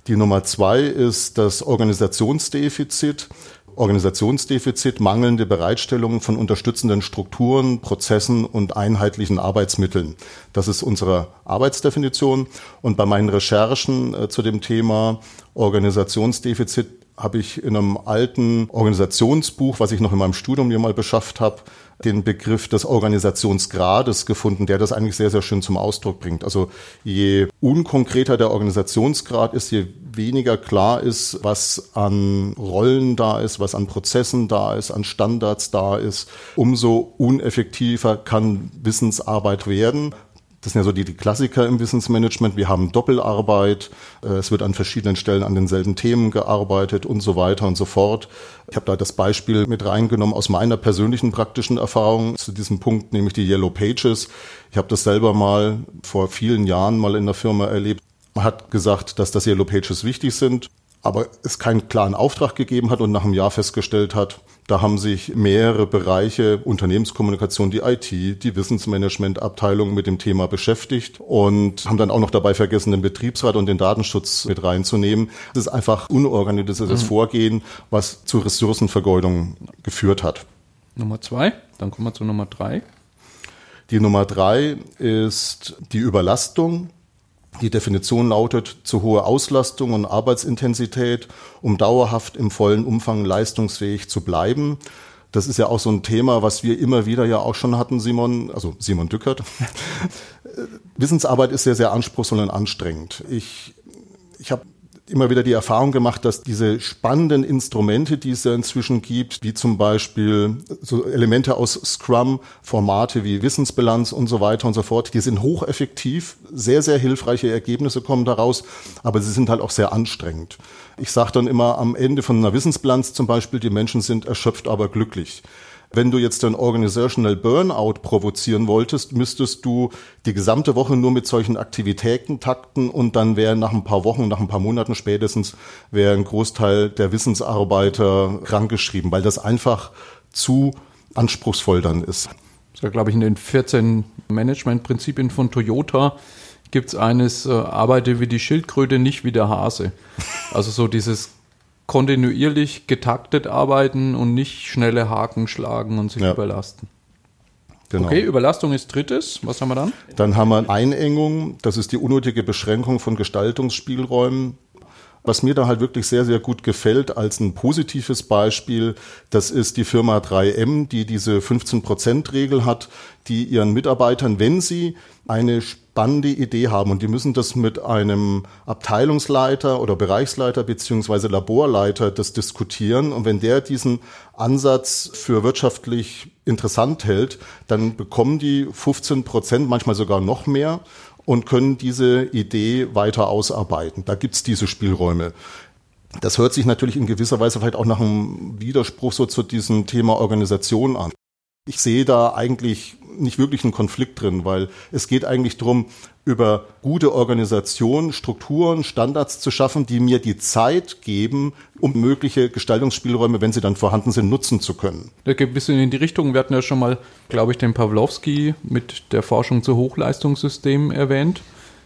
A: Die Nummer zwei ist das Organisationsdefizit. Organisationsdefizit, mangelnde Bereitstellung von unterstützenden Strukturen, Prozessen und einheitlichen Arbeitsmitteln. Das ist unsere Arbeitsdefinition. Und bei meinen Recherchen äh, zu dem Thema Organisationsdefizit habe ich in einem alten Organisationsbuch, was ich noch in meinem Studium mir mal beschafft habe, den Begriff des Organisationsgrades gefunden, der das eigentlich sehr, sehr schön zum Ausdruck bringt. Also je unkonkreter der Organisationsgrad ist, je weniger klar ist, was an Rollen da ist, was an Prozessen da ist, an Standards da ist, umso uneffektiver kann Wissensarbeit werden. Das sind ja so die, die Klassiker im Wissensmanagement. Wir haben Doppelarbeit, äh, es wird an verschiedenen Stellen an denselben Themen gearbeitet und so weiter und so fort. Ich habe da das Beispiel mit reingenommen aus meiner persönlichen praktischen Erfahrung zu diesem Punkt, nämlich die Yellow Pages. Ich habe das selber mal vor vielen Jahren mal in der Firma erlebt. Man hat gesagt, dass das Yellow Pages wichtig sind, aber es keinen klaren Auftrag gegeben hat und nach einem Jahr festgestellt hat, da haben sich mehrere Bereiche, Unternehmenskommunikation, die IT, die Wissensmanagementabteilung mit dem Thema beschäftigt und haben dann auch noch dabei vergessen, den Betriebsrat und den Datenschutz mit reinzunehmen. Das ist einfach unorganisiertes mhm. Vorgehen, was zu Ressourcenvergeudung geführt hat.
B: Nummer zwei, dann kommen wir zu Nummer drei.
A: Die Nummer drei ist die Überlastung. Die Definition lautet zu hohe Auslastung und Arbeitsintensität, um dauerhaft im vollen Umfang leistungsfähig zu bleiben. Das ist ja auch so ein Thema, was wir immer wieder ja auch schon hatten, Simon, also Simon Dückert. Wissensarbeit ist sehr, sehr anspruchsvoll und anstrengend. Ich, ich habe immer wieder die Erfahrung gemacht, dass diese spannenden Instrumente, die es ja inzwischen gibt, wie zum Beispiel so Elemente aus Scrum, Formate wie Wissensbilanz und so weiter und so fort, die sind hocheffektiv, sehr, sehr hilfreiche Ergebnisse kommen daraus, aber sie sind halt auch sehr anstrengend. Ich sage dann immer am Ende von einer Wissensbilanz zum Beispiel, die Menschen sind erschöpft, aber glücklich. Wenn du jetzt ein Organizational Burnout provozieren wolltest, müsstest du die gesamte Woche nur mit solchen Aktivitäten takten und dann wäre nach ein paar Wochen, nach ein paar Monaten spätestens, wäre ein Großteil der Wissensarbeiter krankgeschrieben, weil das einfach zu anspruchsvoll dann ist.
B: Das ist glaube ich, in den 14 Managementprinzipien von Toyota gibt es eines, äh, arbeite wie die Schildkröte, nicht wie der Hase. Also so dieses kontinuierlich getaktet arbeiten und nicht schnelle Haken schlagen und sich ja. überlasten. Genau. Okay, Überlastung ist drittes. Was haben wir dann?
A: Dann haben wir Einengung. Das ist die unnötige Beschränkung von Gestaltungsspielräumen. Was mir da halt wirklich sehr, sehr gut gefällt als ein positives Beispiel, das ist die Firma 3M, die diese 15-Prozent-Regel hat, die ihren Mitarbeitern, wenn sie eine spannende Idee haben und die müssen das mit einem Abteilungsleiter oder Bereichsleiter beziehungsweise Laborleiter das diskutieren und wenn der diesen Ansatz für wirtschaftlich interessant hält, dann bekommen die 15 Prozent, manchmal sogar noch mehr und können diese Idee weiter ausarbeiten. Da gibt's diese Spielräume. Das hört sich natürlich in gewisser Weise vielleicht auch nach einem Widerspruch so zu diesem Thema Organisation an. Ich sehe da eigentlich nicht wirklich einen Konflikt drin, weil es geht eigentlich darum, über gute Organisation, Strukturen, Standards zu schaffen, die mir die Zeit geben, um mögliche Gestaltungsspielräume, wenn sie dann vorhanden sind, nutzen zu können.
B: Das geht ein bisschen in die Richtung. Wir hatten ja schon mal, glaube ich, den Pawlowski mit der Forschung zu Hochleistungssystemen erwähnt.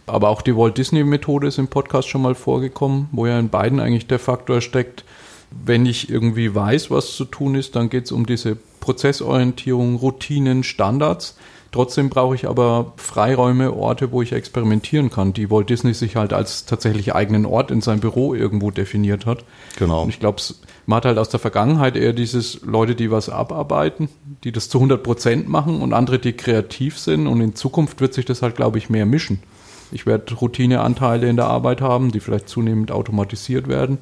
B: Aber auch die Walt Disney-Methode ist im Podcast schon mal vorgekommen, wo ja in beiden eigentlich der Faktor steckt, wenn ich irgendwie weiß, was zu tun ist, dann geht es um diese Prozessorientierung, Routinen, Standards. Trotzdem brauche ich aber Freiräume, Orte, wo ich experimentieren kann, die Walt Disney sich halt als tatsächlich eigenen Ort in seinem Büro irgendwo definiert hat. Genau. Und ich glaube, man hat halt aus der Vergangenheit eher dieses Leute, die was abarbeiten, die das zu 100 Prozent machen und andere, die kreativ sind. Und in Zukunft wird sich das halt, glaube ich, mehr mischen. Ich werde Routineanteile in der Arbeit haben, die vielleicht zunehmend automatisiert werden.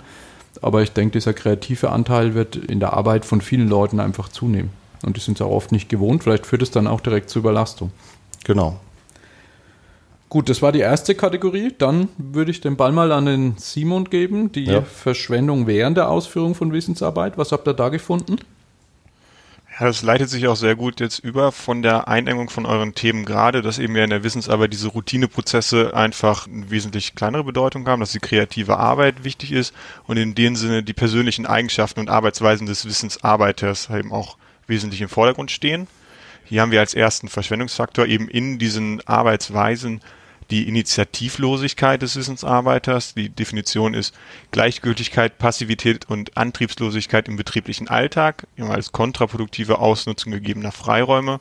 B: Aber ich denke, dieser kreative Anteil wird in der Arbeit von vielen Leuten einfach zunehmen. Und die sind es auch oft nicht gewohnt. Vielleicht führt es dann auch direkt zur Überlastung.
A: Genau.
B: Gut, das war die erste Kategorie. Dann würde ich den Ball mal an den Simon geben. Die ja. Verschwendung während der Ausführung von Wissensarbeit. Was habt ihr da gefunden?
C: Ja, das leitet sich auch sehr gut jetzt über von der Einengung von euren Themen gerade, dass eben ja in der Wissensarbeit diese Routineprozesse einfach eine wesentlich kleinere Bedeutung haben, dass die kreative Arbeit wichtig ist und in dem Sinne die persönlichen Eigenschaften und Arbeitsweisen des Wissensarbeiters eben auch wesentlich im Vordergrund stehen. Hier haben wir als ersten Verschwendungsfaktor eben in diesen Arbeitsweisen die Initiativlosigkeit des Wissensarbeiters. Die Definition ist Gleichgültigkeit, Passivität und Antriebslosigkeit im betrieblichen Alltag, als kontraproduktive Ausnutzung gegebener Freiräume.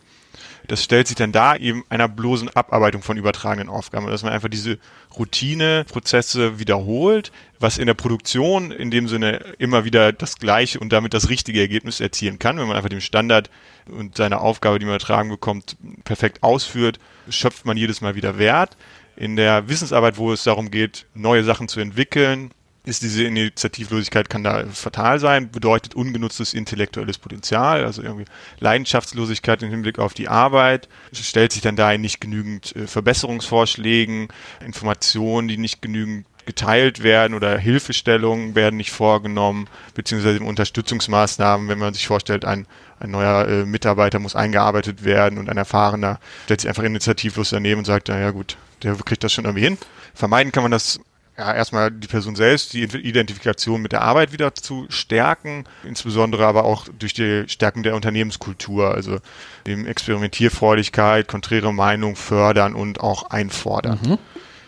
C: Das stellt sich dann da eben einer bloßen Abarbeitung von übertragenen Aufgaben, dass man einfach diese Routineprozesse wiederholt, was in der Produktion in dem Sinne immer wieder das gleiche und damit das richtige Ergebnis erzielen kann, wenn man einfach den Standard und seine Aufgabe, die man übertragen bekommt, perfekt ausführt, schöpft man jedes Mal wieder Wert. In der Wissensarbeit, wo es darum geht, neue Sachen zu entwickeln, ist diese Initiativlosigkeit, kann da fatal sein, bedeutet ungenutztes intellektuelles Potenzial, also irgendwie Leidenschaftslosigkeit im Hinblick auf die Arbeit, stellt sich dann dahin nicht genügend äh, Verbesserungsvorschlägen, Informationen, die nicht genügend geteilt werden oder Hilfestellungen werden nicht vorgenommen, beziehungsweise Unterstützungsmaßnahmen, wenn man sich vorstellt, ein, ein neuer äh, Mitarbeiter muss eingearbeitet werden und ein erfahrener stellt sich einfach initiativlos daneben und sagt, naja gut, der kriegt das schon irgendwie hin. Vermeiden kann man das ja, erstmal die Person selbst, die Identifikation mit der Arbeit wieder zu stärken, insbesondere aber auch durch die Stärkung der Unternehmenskultur, also dem Experimentierfreudigkeit, konträre Meinung fördern und auch einfordern. Mhm.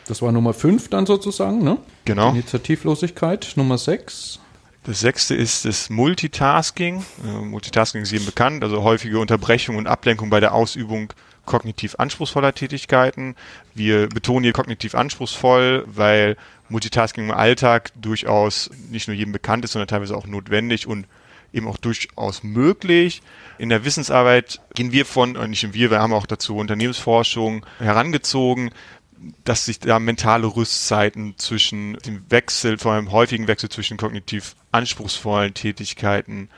B: Das war Nummer 5 dann sozusagen, ne?
C: Genau.
B: Initiativlosigkeit. Nummer 6.
C: Das sechste ist das Multitasking. Äh, Multitasking ist jedem bekannt, also häufige Unterbrechung und Ablenkung bei der Ausübung kognitiv anspruchsvoller Tätigkeiten. Wir betonen hier kognitiv anspruchsvoll, weil Multitasking im Alltag durchaus nicht nur jedem bekannt ist, sondern teilweise auch notwendig und eben auch durchaus möglich. In der Wissensarbeit gehen wir von, äh, nicht wir, wir haben auch dazu Unternehmensforschung herangezogen, dass sich da mentale Rüstzeiten zwischen dem Wechsel, vor allem häufigen Wechsel zwischen kognitiv anspruchsvollen Tätigkeiten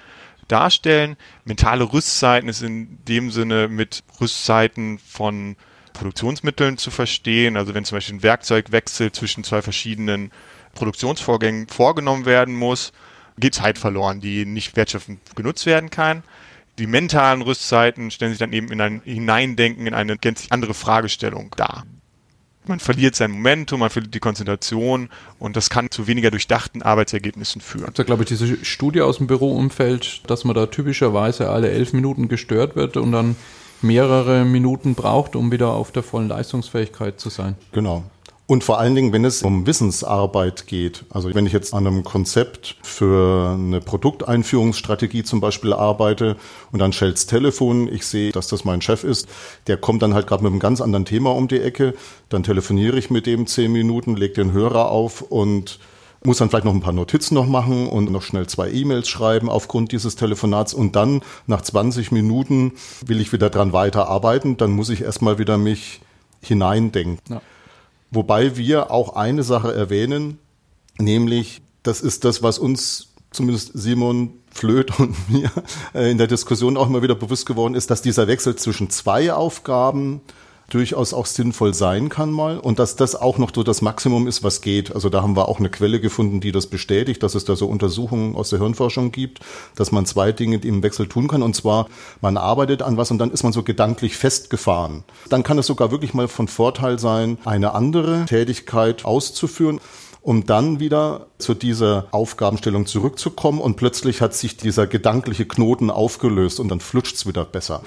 C: darstellen. Mentale Rüstzeiten ist in dem Sinne mit Rüstzeiten von Produktionsmitteln zu verstehen. Also wenn zum Beispiel ein Werkzeugwechsel zwischen zwei verschiedenen Produktionsvorgängen vorgenommen werden muss, geht Zeit verloren, die nicht wertschöpfend genutzt werden kann. Die mentalen Rüstzeiten stellen sich dann eben in ein Hineindenken in eine gänzlich andere Fragestellung dar man verliert sein Momentum, man verliert die Konzentration und das kann zu weniger durchdachten Arbeitsergebnissen führen.
B: Da glaube ich diese Studie aus dem Büroumfeld, dass man da typischerweise alle elf Minuten gestört wird und dann mehrere Minuten braucht, um wieder auf der vollen Leistungsfähigkeit zu sein.
A: Genau. Und vor allen Dingen, wenn es um Wissensarbeit geht, also wenn ich jetzt an einem Konzept für eine Produkteinführungsstrategie zum Beispiel arbeite und dann schellt's Telefon, ich sehe, dass das mein Chef ist, der kommt dann halt gerade mit einem ganz anderen Thema um die Ecke, dann telefoniere ich mit dem zehn Minuten, leg den Hörer auf und muss dann vielleicht noch ein paar Notizen noch machen und noch schnell zwei E-Mails schreiben aufgrund dieses Telefonats und dann nach 20 Minuten will ich wieder dran weiterarbeiten, dann muss ich erstmal wieder mich hineindenken. Ja. Wobei wir auch eine Sache erwähnen, nämlich das ist das, was uns zumindest Simon Flöth und mir äh, in der Diskussion auch immer wieder bewusst geworden ist, dass dieser Wechsel zwischen zwei Aufgaben durchaus auch sinnvoll sein kann mal und dass das auch noch so das Maximum ist, was geht. Also da haben wir auch eine Quelle gefunden, die das bestätigt, dass es da so Untersuchungen aus der Hirnforschung gibt, dass man zwei Dinge im Wechsel tun kann und zwar man arbeitet an was und dann ist man so gedanklich festgefahren. Dann kann es sogar wirklich mal von Vorteil sein, eine andere Tätigkeit auszuführen um dann wieder zu dieser Aufgabenstellung zurückzukommen und plötzlich hat sich dieser gedankliche Knoten aufgelöst und dann flutscht's wieder besser.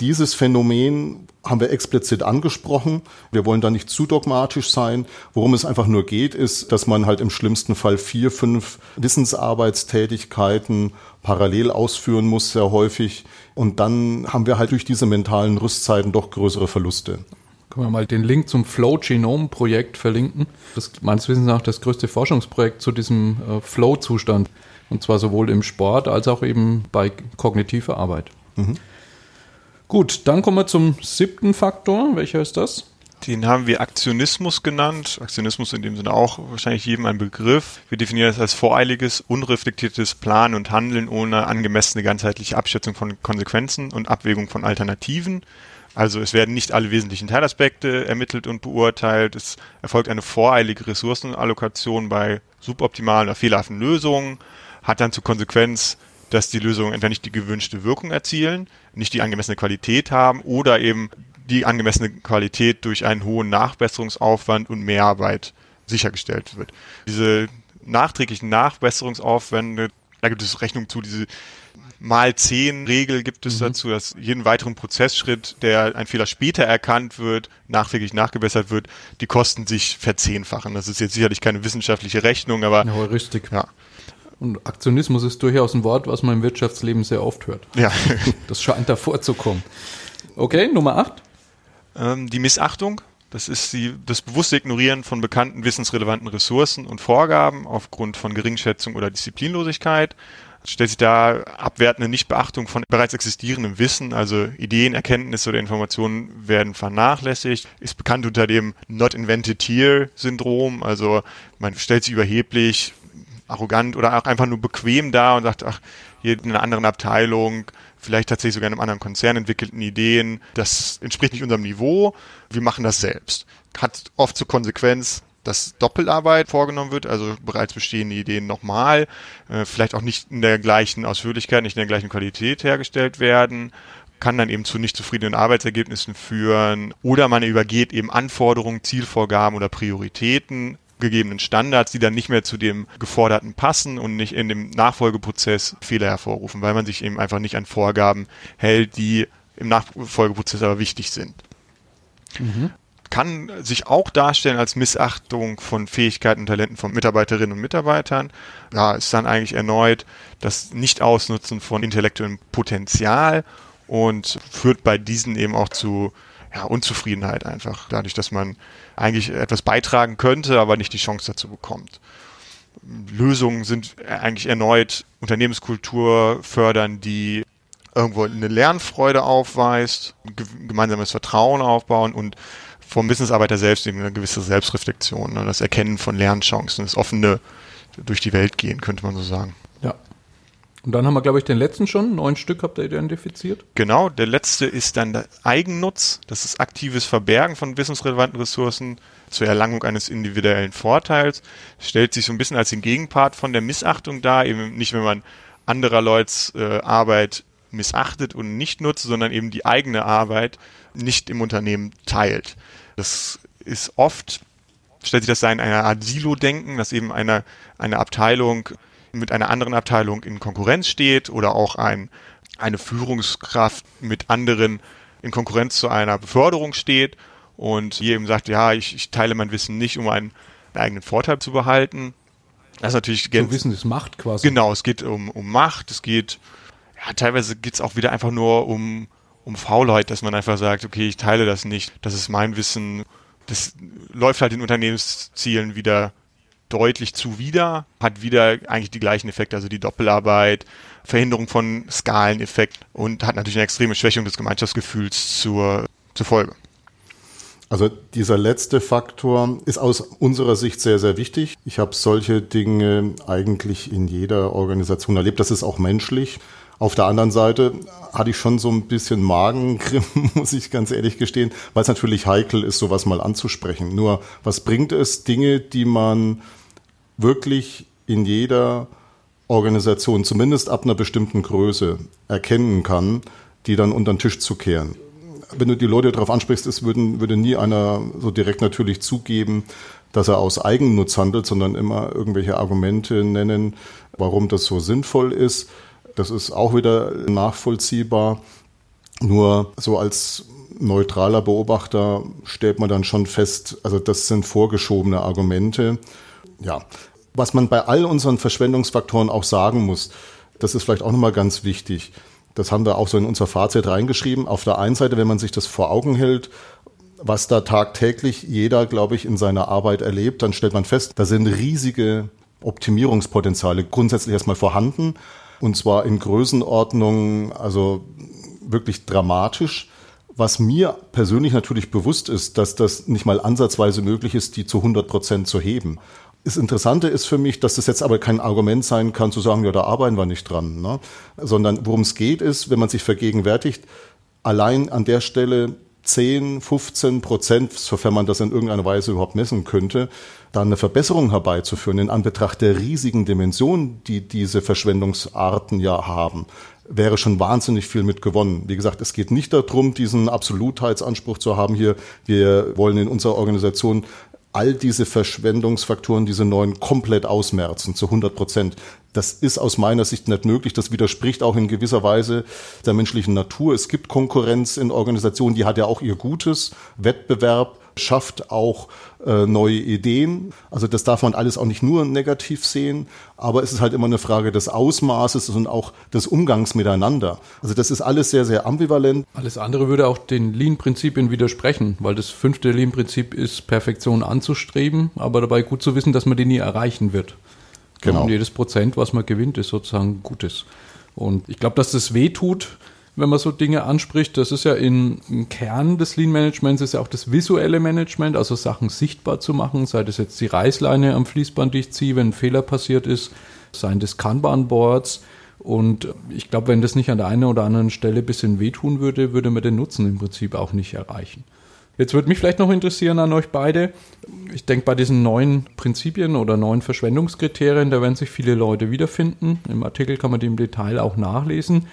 A: Dieses Phänomen haben wir explizit angesprochen. Wir wollen da nicht zu dogmatisch sein. Worum es einfach nur geht, ist, dass man halt im schlimmsten Fall vier, fünf Wissensarbeitstätigkeiten parallel ausführen muss, sehr häufig. Und dann haben wir halt durch diese mentalen Rüstzeiten doch größere Verluste.
B: Können wir mal den Link zum Flow Genome Projekt verlinken. Das ist meines Wissens nach das größte Forschungsprojekt zu diesem äh, Flow-Zustand. Und zwar sowohl im Sport als auch eben bei kognitiver Arbeit. Mhm. Gut, dann kommen wir zum siebten Faktor. Welcher ist das?
C: Den haben wir Aktionismus genannt. Aktionismus in dem Sinne auch wahrscheinlich jedem ein Begriff. Wir definieren das als voreiliges, unreflektiertes Planen und Handeln ohne angemessene ganzheitliche Abschätzung von Konsequenzen und Abwägung von Alternativen. Also es werden nicht alle wesentlichen Teilaspekte ermittelt und beurteilt. Es erfolgt eine voreilige Ressourcenallokation bei suboptimalen oder fehlerhaften Lösungen, hat dann zur Konsequenz, dass die Lösungen entweder nicht die gewünschte Wirkung erzielen, nicht die angemessene Qualität haben oder eben die angemessene Qualität durch einen hohen Nachbesserungsaufwand und Mehrarbeit sichergestellt wird. Diese nachträglichen Nachbesserungsaufwände, da gibt es Rechnung zu, diese mal zehn Regel gibt es mhm. dazu, dass jeden weiteren Prozessschritt, der ein Fehler später erkannt wird, nachträglich nachgebessert wird, die Kosten sich verzehnfachen. Das ist jetzt sicherlich keine wissenschaftliche Rechnung, aber
B: eine Heuristik. Ja. Und Aktionismus ist durchaus ein Wort, was man im Wirtschaftsleben sehr oft hört.
C: Ja.
B: Das scheint davor zu kommen. Okay, Nummer 8.
C: Ähm, die Missachtung. Das ist die, das bewusste Ignorieren von bekannten wissensrelevanten Ressourcen und Vorgaben aufgrund von Geringschätzung oder Disziplinlosigkeit. Stellt sich da abwertende Nichtbeachtung von bereits existierendem Wissen, also Ideen, Erkenntnisse oder Informationen werden vernachlässigt. Ist bekannt unter dem Not Invented Here Syndrom, also man stellt sich überheblich, arrogant oder auch einfach nur bequem da und sagt, ach, hier in einer anderen Abteilung, vielleicht tatsächlich sogar in einem anderen Konzern entwickelten Ideen, das entspricht nicht unserem Niveau, wir machen das selbst. Hat oft zur Konsequenz, dass Doppelarbeit vorgenommen wird, also bereits bestehende Ideen nochmal, äh, vielleicht auch nicht in der gleichen Ausführlichkeit, nicht in der gleichen Qualität hergestellt werden, kann dann eben zu nicht zufriedenen Arbeitsergebnissen führen oder man übergeht eben Anforderungen, Zielvorgaben oder Prioritäten gegebenen Standards, die dann nicht mehr zu dem Geforderten passen und nicht in dem Nachfolgeprozess Fehler hervorrufen, weil man sich eben einfach nicht an Vorgaben hält, die im Nachfolgeprozess aber wichtig sind. Mhm kann sich auch darstellen als Missachtung von Fähigkeiten und Talenten von Mitarbeiterinnen und Mitarbeitern. Da ist dann eigentlich erneut das Nicht-Ausnutzen von intellektuellem Potenzial und führt bei diesen eben auch zu ja, Unzufriedenheit einfach, dadurch, dass man eigentlich etwas beitragen könnte, aber nicht die Chance dazu bekommt. Lösungen sind eigentlich erneut Unternehmenskultur fördern, die irgendwo eine Lernfreude aufweist, gemeinsames Vertrauen aufbauen und vom Businessarbeiter selbst eine gewisse Selbstreflexion, ne, das Erkennen von Lernchancen, das offene durch die Welt gehen, könnte man so sagen.
B: Und dann haben wir, glaube ich, den letzten schon. Neun Stück habt ihr identifiziert.
C: Genau, der letzte ist dann der Eigennutz. Das ist aktives Verbergen von wissensrelevanten Ressourcen zur Erlangung eines individuellen Vorteils. Stellt sich so ein bisschen als den Gegenpart von der Missachtung dar. Eben nicht, wenn man anderer Leuts äh, Arbeit missachtet und nicht nutzt, sondern eben die eigene Arbeit nicht im Unternehmen teilt. Das ist oft, stellt sich das sein, eine Art Silo-Denken, dass eben eine, eine Abteilung mit einer anderen Abteilung in Konkurrenz steht oder auch ein, eine Führungskraft mit anderen in Konkurrenz zu einer Beförderung steht und hier eben sagt, ja, ich, ich teile mein Wissen nicht, um einen, einen eigenen Vorteil zu behalten. Das ist natürlich
B: so Wissen ist Macht quasi.
C: Genau, es geht um, um Macht, es geht, ja, teilweise geht es auch wieder einfach nur um, um Faulheit, dass man einfach sagt, okay, ich teile das nicht, das ist mein Wissen, das läuft halt den Unternehmenszielen wieder deutlich zuwider, hat wieder eigentlich die gleichen Effekte, also die Doppelarbeit, Verhinderung von Skaleneffekt und hat natürlich eine extreme Schwächung des Gemeinschaftsgefühls zur, zur Folge.
A: Also dieser letzte Faktor ist aus unserer Sicht sehr, sehr wichtig. Ich habe solche Dinge eigentlich in jeder Organisation erlebt. Das ist auch menschlich. Auf der anderen Seite hatte ich schon so ein bisschen Magengrimm, muss ich ganz ehrlich gestehen, weil es natürlich heikel ist, sowas mal anzusprechen. Nur, was bringt es, Dinge, die man wirklich in jeder Organisation, zumindest ab einer bestimmten Größe, erkennen kann, die dann unter den Tisch zu kehren? Wenn du die Leute darauf ansprichst, es würden, würde nie einer so direkt natürlich zugeben, dass er aus Eigennutz handelt, sondern immer irgendwelche Argumente nennen, warum das so sinnvoll ist. Das ist auch wieder nachvollziehbar. Nur so als neutraler Beobachter stellt man dann schon fest, also das sind vorgeschobene Argumente. Ja, was man bei all unseren Verschwendungsfaktoren auch sagen muss, das ist vielleicht auch nochmal ganz wichtig. Das haben wir auch so in unser Fazit reingeschrieben. Auf der einen Seite, wenn man sich das vor Augen hält, was da tagtäglich jeder, glaube ich, in seiner Arbeit erlebt, dann stellt man fest, da sind riesige Optimierungspotenziale grundsätzlich erstmal vorhanden. Und zwar in Größenordnungen, also wirklich dramatisch. Was mir persönlich natürlich bewusst ist, dass das nicht mal ansatzweise möglich ist, die zu 100 Prozent zu heben. Das Interessante ist für mich, dass das jetzt aber kein Argument sein kann, zu sagen, ja, da arbeiten wir nicht dran, ne? sondern worum es geht, ist, wenn man sich vergegenwärtigt, allein an der Stelle 10, 15 Prozent, sofern man das in irgendeiner Weise überhaupt messen könnte, da eine Verbesserung herbeizuführen in Anbetracht der riesigen Dimension, die diese Verschwendungsarten ja haben, wäre schon wahnsinnig viel mit gewonnen. Wie gesagt, es geht nicht darum, diesen Absolutheitsanspruch zu haben hier, wir wollen in unserer Organisation all diese Verschwendungsfaktoren, diese neuen, komplett ausmerzen, zu 100 Prozent. Das ist aus meiner Sicht nicht möglich. Das widerspricht auch in gewisser Weise der menschlichen Natur. Es gibt Konkurrenz in Organisationen, die hat ja auch ihr Gutes. Wettbewerb schafft auch äh, neue Ideen. Also das darf man alles auch nicht nur negativ sehen, aber es ist halt immer eine Frage des Ausmaßes und auch des Umgangs miteinander. Also das ist alles sehr, sehr ambivalent.
B: Alles andere würde auch den Lean-Prinzipien widersprechen, weil das fünfte Lean-Prinzip ist, Perfektion anzustreben, aber dabei gut zu wissen, dass man die nie erreichen wird. Genau. Und jedes Prozent, was man gewinnt, ist sozusagen Gutes. Und ich glaube, dass das weh tut, wenn man so Dinge anspricht. Das ist ja im Kern des Lean Managements ist ja auch das visuelle Management, also Sachen sichtbar zu machen, sei das jetzt die Reißleine am Fließband, die ich ziehe, wenn ein Fehler passiert ist, seien das Kanban-Boards. Und ich glaube, wenn das nicht an der einen oder anderen Stelle ein bisschen wehtun würde, würde man den Nutzen im Prinzip auch nicht erreichen. Jetzt würde mich vielleicht noch interessieren an euch beide. Ich denke, bei diesen neuen Prinzipien oder neuen Verschwendungskriterien, da werden sich viele Leute wiederfinden. Im Artikel kann man die im Detail auch nachlesen.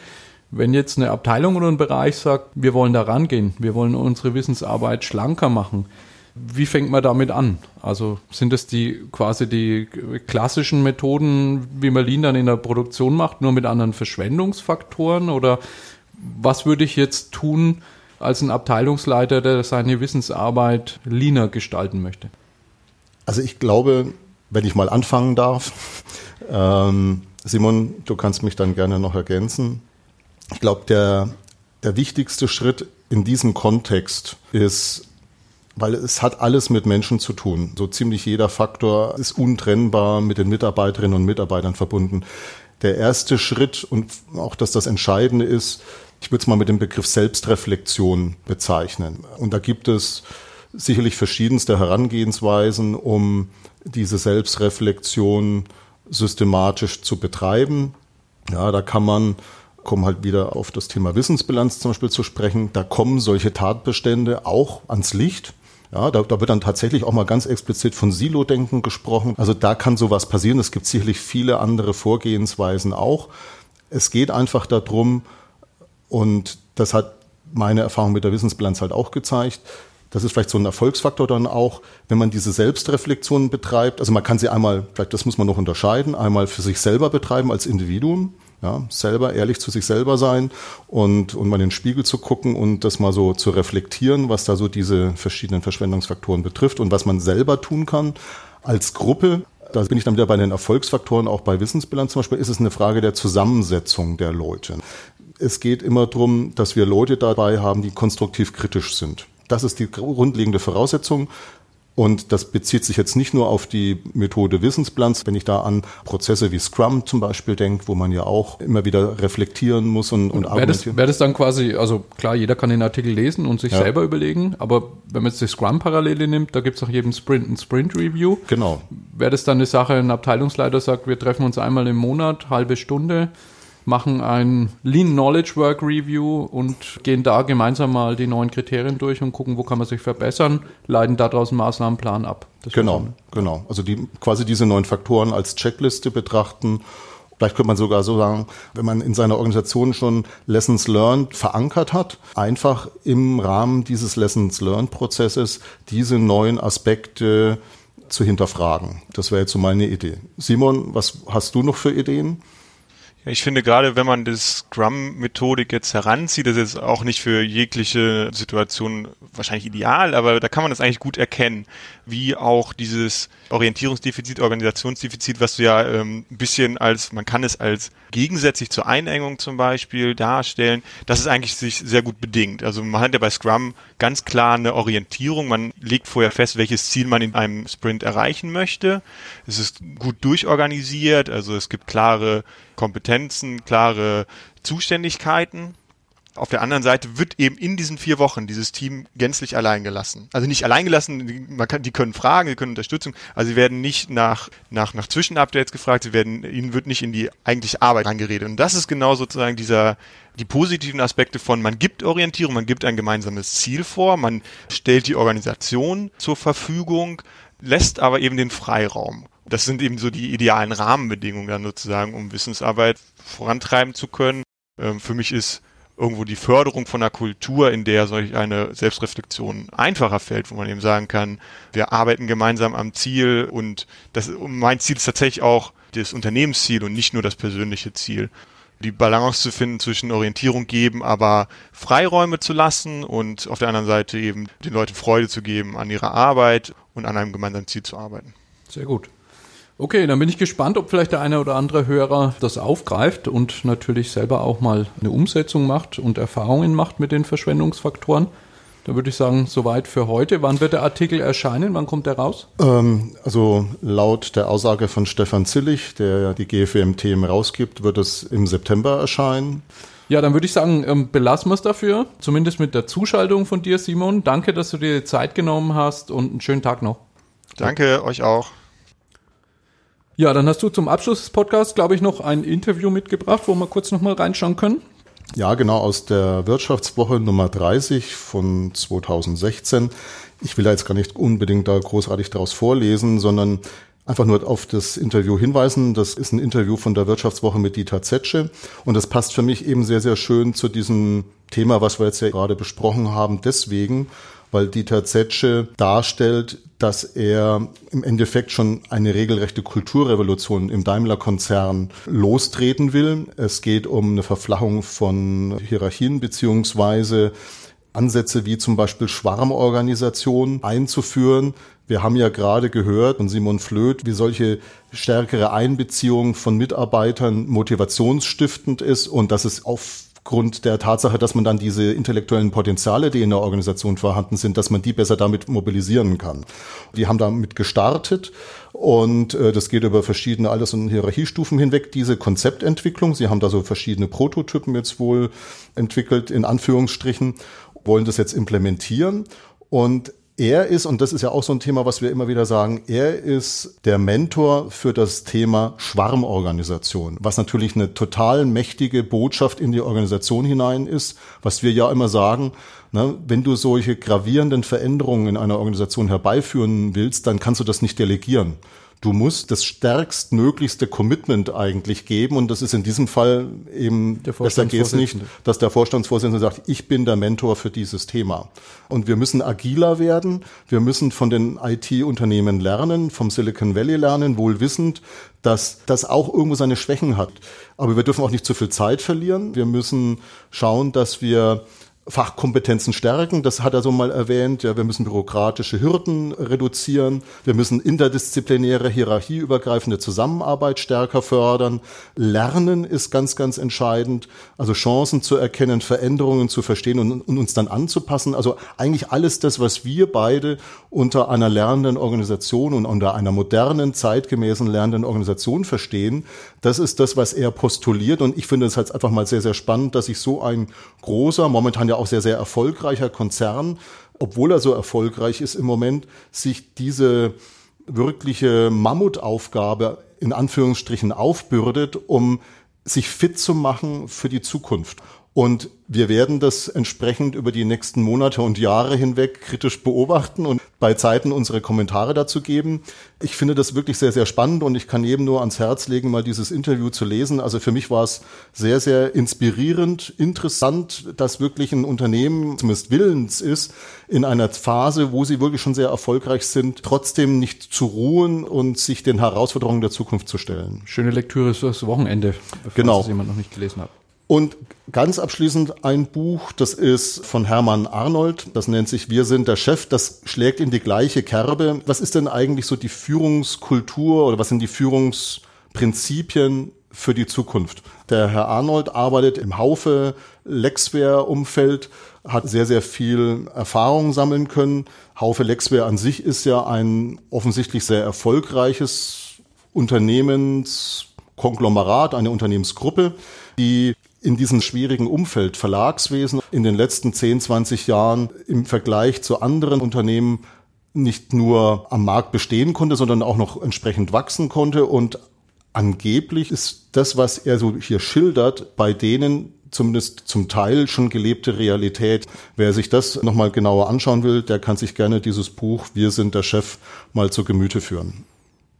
B: Wenn jetzt eine Abteilung oder ein Bereich sagt, wir wollen da rangehen, wir wollen unsere Wissensarbeit schlanker machen, wie fängt man damit an? Also sind das die quasi die klassischen Methoden, wie man Lean dann in der Produktion macht, nur mit anderen Verschwendungsfaktoren? Oder was würde ich jetzt tun als ein Abteilungsleiter, der seine Wissensarbeit leaner gestalten möchte?
A: Also ich glaube, wenn ich mal anfangen darf, ähm, Simon, du kannst mich dann gerne noch ergänzen. Ich glaube, der, der wichtigste Schritt in diesem Kontext ist, weil es hat alles mit Menschen zu tun. So ziemlich jeder Faktor ist untrennbar mit den Mitarbeiterinnen und Mitarbeitern verbunden. Der erste Schritt und auch, dass das Entscheidende ist, ich würde es mal mit dem Begriff Selbstreflexion bezeichnen. Und da gibt es sicherlich verschiedenste Herangehensweisen, um diese Selbstreflexion systematisch zu betreiben. Ja, da kann man kommen halt wieder auf das Thema Wissensbilanz zum Beispiel zu sprechen. Da kommen solche Tatbestände auch ans Licht. Ja, da, da wird dann tatsächlich auch mal ganz explizit von Silo-Denken gesprochen. Also da kann sowas passieren. Es gibt sicherlich viele andere Vorgehensweisen auch. Es geht einfach darum, und das hat meine Erfahrung mit der Wissensbilanz halt auch gezeigt, das ist vielleicht so ein Erfolgsfaktor dann auch, wenn man diese Selbstreflexion betreibt. Also man kann sie einmal, vielleicht das muss man noch unterscheiden, einmal für sich selber betreiben als Individuum, ja, selber ehrlich zu sich selber sein und, und mal in den Spiegel zu gucken und das mal so zu reflektieren, was da so diese verschiedenen Verschwendungsfaktoren betrifft und was man selber tun kann als Gruppe. Da bin ich dann wieder bei den Erfolgsfaktoren, auch bei Wissensbilanz zum Beispiel, ist es eine Frage der Zusammensetzung der Leute. Es geht immer darum, dass wir Leute dabei haben, die konstruktiv kritisch sind. Das ist die grundlegende Voraussetzung. Und das bezieht sich jetzt nicht nur auf die Methode Wissensbilanz, wenn ich da an Prozesse wie Scrum zum Beispiel denke, wo man ja auch immer wieder reflektieren muss und, und
B: wäre das, wäre das dann quasi, also klar, jeder kann den Artikel lesen und sich ja. selber überlegen, aber wenn man jetzt die Scrum-Parallele nimmt, da gibt es auch jedem Sprint ein Sprint-Review.
A: Genau.
B: Wäre das dann eine Sache, ein Abteilungsleiter sagt, wir treffen uns einmal im Monat, halbe Stunde, machen ein Lean Knowledge Work Review und gehen da gemeinsam mal die neuen Kriterien durch und gucken, wo kann man sich verbessern, leiten daraus einen Maßnahmenplan ab.
A: Das genau, genau. Also die, quasi diese neuen Faktoren als Checkliste betrachten. Vielleicht könnte man sogar so sagen, wenn man in seiner Organisation schon Lessons Learned verankert hat, einfach im Rahmen dieses Lessons Learned Prozesses diese neuen Aspekte zu hinterfragen. Das wäre jetzt so meine Idee. Simon, was hast du noch für Ideen?
C: Ja, ich finde gerade, wenn man das Scrum-Methodik jetzt heranzieht, das ist auch nicht für jegliche Situation wahrscheinlich ideal, aber da kann man das eigentlich gut erkennen, wie auch dieses Orientierungsdefizit, Organisationsdefizit, was du ja ähm, ein bisschen als, man kann es als gegensätzlich zur Einengung zum Beispiel darstellen, das ist eigentlich sich sehr gut bedingt. Also man hat ja bei Scrum ganz klar eine Orientierung, man legt vorher fest, welches Ziel man in einem Sprint erreichen möchte. Es ist gut durchorganisiert, also es gibt klare Kompetenzen, klare Zuständigkeiten. Auf der anderen Seite wird eben in diesen vier Wochen dieses Team gänzlich allein gelassen. Also nicht allein gelassen, man kann, die können fragen, die können Unterstützung, also sie werden nicht nach, nach, nach Zwischenupdates gefragt, sie werden, ihnen wird nicht in die eigentliche Arbeit angeredet. Und das ist genau sozusagen dieser, die positiven Aspekte von, man gibt Orientierung, man gibt ein gemeinsames Ziel vor, man stellt die Organisation zur Verfügung, lässt aber eben den Freiraum das sind eben so die idealen Rahmenbedingungen dann sozusagen, um Wissensarbeit vorantreiben zu können. Ähm, für mich ist irgendwo die Förderung von einer Kultur, in der solch eine Selbstreflexion einfacher fällt, wo man eben sagen kann, wir arbeiten gemeinsam am Ziel und das, mein Ziel ist tatsächlich auch das Unternehmensziel und nicht nur das persönliche Ziel. Die Balance zu finden zwischen Orientierung geben, aber Freiräume zu lassen und auf der anderen Seite eben den Leuten Freude zu geben an ihrer Arbeit und an einem gemeinsamen Ziel zu arbeiten.
B: Sehr gut. Okay, dann bin ich gespannt, ob vielleicht der eine oder andere Hörer das aufgreift und natürlich selber auch mal eine Umsetzung macht und Erfahrungen macht mit den Verschwendungsfaktoren. Da würde ich sagen, soweit für heute. Wann wird der Artikel erscheinen? Wann kommt der raus?
A: Ähm, also laut der Aussage von Stefan Zillig, der die GFWM-Themen rausgibt, wird es im September erscheinen.
B: Ja, dann würde ich sagen, ähm, belassen wir es dafür. Zumindest mit der Zuschaltung von dir, Simon. Danke, dass du dir Zeit genommen hast und einen schönen Tag noch.
C: Danke, euch auch.
B: Ja, dann hast du zum Abschluss des Podcasts, glaube ich, noch ein Interview mitgebracht, wo wir kurz nochmal reinschauen können.
A: Ja, genau, aus der Wirtschaftswoche Nummer 30 von 2016. Ich will da jetzt gar nicht unbedingt da großartig daraus vorlesen, sondern einfach nur auf das Interview hinweisen. Das ist ein Interview von der Wirtschaftswoche mit Dieter Zetsche und das passt für mich eben sehr, sehr schön zu diesem Thema, was wir jetzt ja gerade besprochen haben. Deswegen, weil Dieter Zetsche darstellt, dass er im Endeffekt schon eine regelrechte Kulturrevolution im Daimler-Konzern lostreten will. Es geht um eine Verflachung von Hierarchien beziehungsweise Ansätze wie zum Beispiel Schwarmorganisation einzuführen. Wir haben ja gerade gehört von Simon Flöth, wie solche stärkere Einbeziehung von Mitarbeitern motivationsstiftend ist und dass es aufgrund der Tatsache, dass man dann diese intellektuellen Potenziale, die in der Organisation vorhanden sind, dass man die besser damit mobilisieren kann. Die haben damit gestartet und äh, das geht über verschiedene Alters- und Hierarchiestufen hinweg, diese Konzeptentwicklung. Sie haben da so verschiedene Prototypen jetzt wohl entwickelt, in Anführungsstrichen wollen das jetzt implementieren. Und er ist, und das ist ja auch so ein Thema, was wir immer wieder sagen, er ist der Mentor für das Thema Schwarmorganisation, was natürlich eine total mächtige Botschaft in die Organisation hinein ist, was wir ja immer sagen, ne, wenn du solche gravierenden Veränderungen in einer Organisation herbeiführen willst, dann kannst du das nicht delegieren du musst das stärkstmöglichste Commitment eigentlich geben und das ist in diesem Fall eben, besser geht's nicht, dass der Vorstandsvorsitzende sagt, ich bin der Mentor für dieses Thema. Und wir müssen agiler werden, wir müssen von den IT-Unternehmen lernen, vom Silicon Valley lernen, wohl wissend, dass das auch irgendwo seine Schwächen hat. Aber wir dürfen auch nicht zu viel Zeit verlieren. Wir müssen schauen, dass wir Fachkompetenzen stärken, das hat er so mal erwähnt. Ja, wir müssen bürokratische Hürden reduzieren. Wir müssen interdisziplinäre, hierarchieübergreifende Zusammenarbeit stärker fördern. Lernen ist ganz, ganz entscheidend. Also Chancen zu erkennen, Veränderungen zu verstehen und, und uns dann anzupassen. Also eigentlich alles das, was wir beide unter einer lernenden Organisation und unter einer modernen, zeitgemäßen lernenden Organisation verstehen. Das ist das, was er postuliert. Und ich finde es halt einfach mal sehr, sehr spannend, dass sich so ein großer, momentan ja auch sehr, sehr erfolgreicher Konzern, obwohl er so erfolgreich ist im Moment, sich diese wirkliche Mammutaufgabe in Anführungsstrichen aufbürdet, um sich fit zu machen für die Zukunft. Und wir werden das entsprechend über die nächsten Monate und Jahre hinweg kritisch beobachten und bei Zeiten unsere Kommentare dazu geben. Ich finde das wirklich sehr, sehr spannend und ich kann jedem nur ans Herz legen, mal dieses Interview zu lesen. Also für mich war es sehr, sehr inspirierend, interessant, dass wirklich ein Unternehmen zumindest willens ist, in einer Phase, wo sie wirklich schon sehr erfolgreich sind, trotzdem nicht zu ruhen und sich den Herausforderungen der Zukunft zu stellen.
B: Schöne Lektüre fürs Wochenende,
A: bevor genau.
B: es jemand noch nicht gelesen hat.
A: Und ganz abschließend ein Buch, das ist von Hermann Arnold, das nennt sich Wir sind der Chef, das schlägt in die gleiche Kerbe. Was ist denn eigentlich so die Führungskultur oder was sind die Führungsprinzipien für die Zukunft? Der Herr Arnold arbeitet im Haufe Lexware-Umfeld, hat sehr, sehr viel Erfahrung sammeln können. Haufe Lexware an sich ist ja ein offensichtlich sehr erfolgreiches Unternehmenskonglomerat, eine Unternehmensgruppe, die in diesem schwierigen Umfeld Verlagswesen in den letzten 10, 20 Jahren im Vergleich zu anderen Unternehmen nicht nur am Markt bestehen konnte, sondern auch noch entsprechend wachsen konnte. Und angeblich ist das, was er so hier schildert, bei denen zumindest zum Teil schon gelebte Realität. Wer sich das nochmal genauer anschauen will, der kann sich gerne dieses Buch Wir sind der Chef mal zu Gemüte führen.